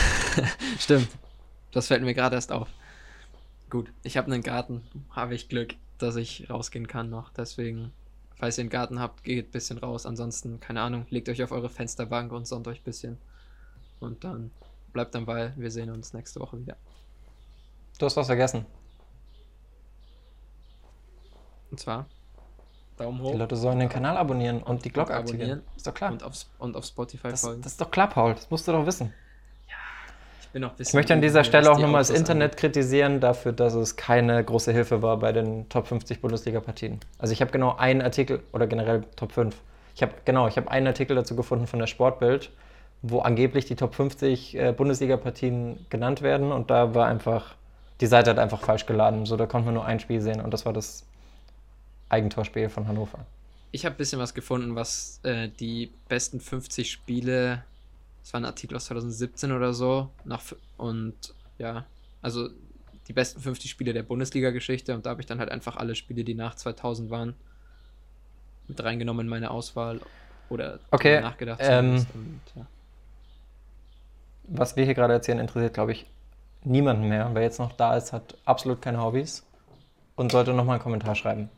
Stimmt. Das fällt mir gerade erst auf. Gut, ich habe einen Garten. Habe ich Glück, dass ich rausgehen kann noch. Deswegen, falls ihr einen Garten habt, geht ein bisschen raus. Ansonsten, keine Ahnung, legt euch auf eure Fensterbank und sonnt euch ein bisschen. Und dann bleibt am Ball. Wir sehen uns nächste Woche wieder. Du hast was vergessen. Und zwar Daumen Die hoch Leute sollen den Kanal abonnieren und die Glocke aktivieren. Ist doch klar. und, auf, und auf Spotify Das, folgen. das ist doch klar, Paul. Das musst du doch wissen. ich bin bisschen Ich möchte an dieser Stelle auch die nochmal das Internet kritisieren dafür, dass es keine große Hilfe war bei den Top 50 Bundesliga-Partien. Also ich habe genau einen Artikel, oder generell Top 5. Ich habe genau, ich habe einen Artikel dazu gefunden von der Sportbild, wo angeblich die Top 50 äh, Bundesliga-Partien genannt werden und da war einfach, die Seite hat einfach falsch geladen. So, da konnte man nur ein Spiel sehen und das war das Eigentorspiel von Hannover. Ich habe ein bisschen was gefunden, was äh, die besten 50 Spiele, das war ein Artikel aus 2017 oder so, nach, und ja, also die besten 50 Spiele der Bundesliga-Geschichte und da habe ich dann halt einfach alle Spiele, die nach 2000 waren, mit reingenommen in meine Auswahl oder Okay, nachgedacht. ähm, und, ja. was wir hier gerade erzählen, interessiert, glaube ich, niemanden mehr. Wer jetzt noch da ist, hat absolut keine Hobbys und sollte nochmal einen Kommentar schreiben.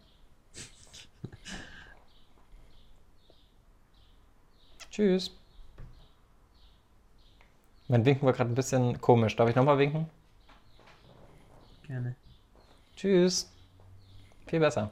Tschüss. Mein Winken war gerade ein bisschen komisch. Darf ich nochmal winken? Gerne. Tschüss. Viel besser.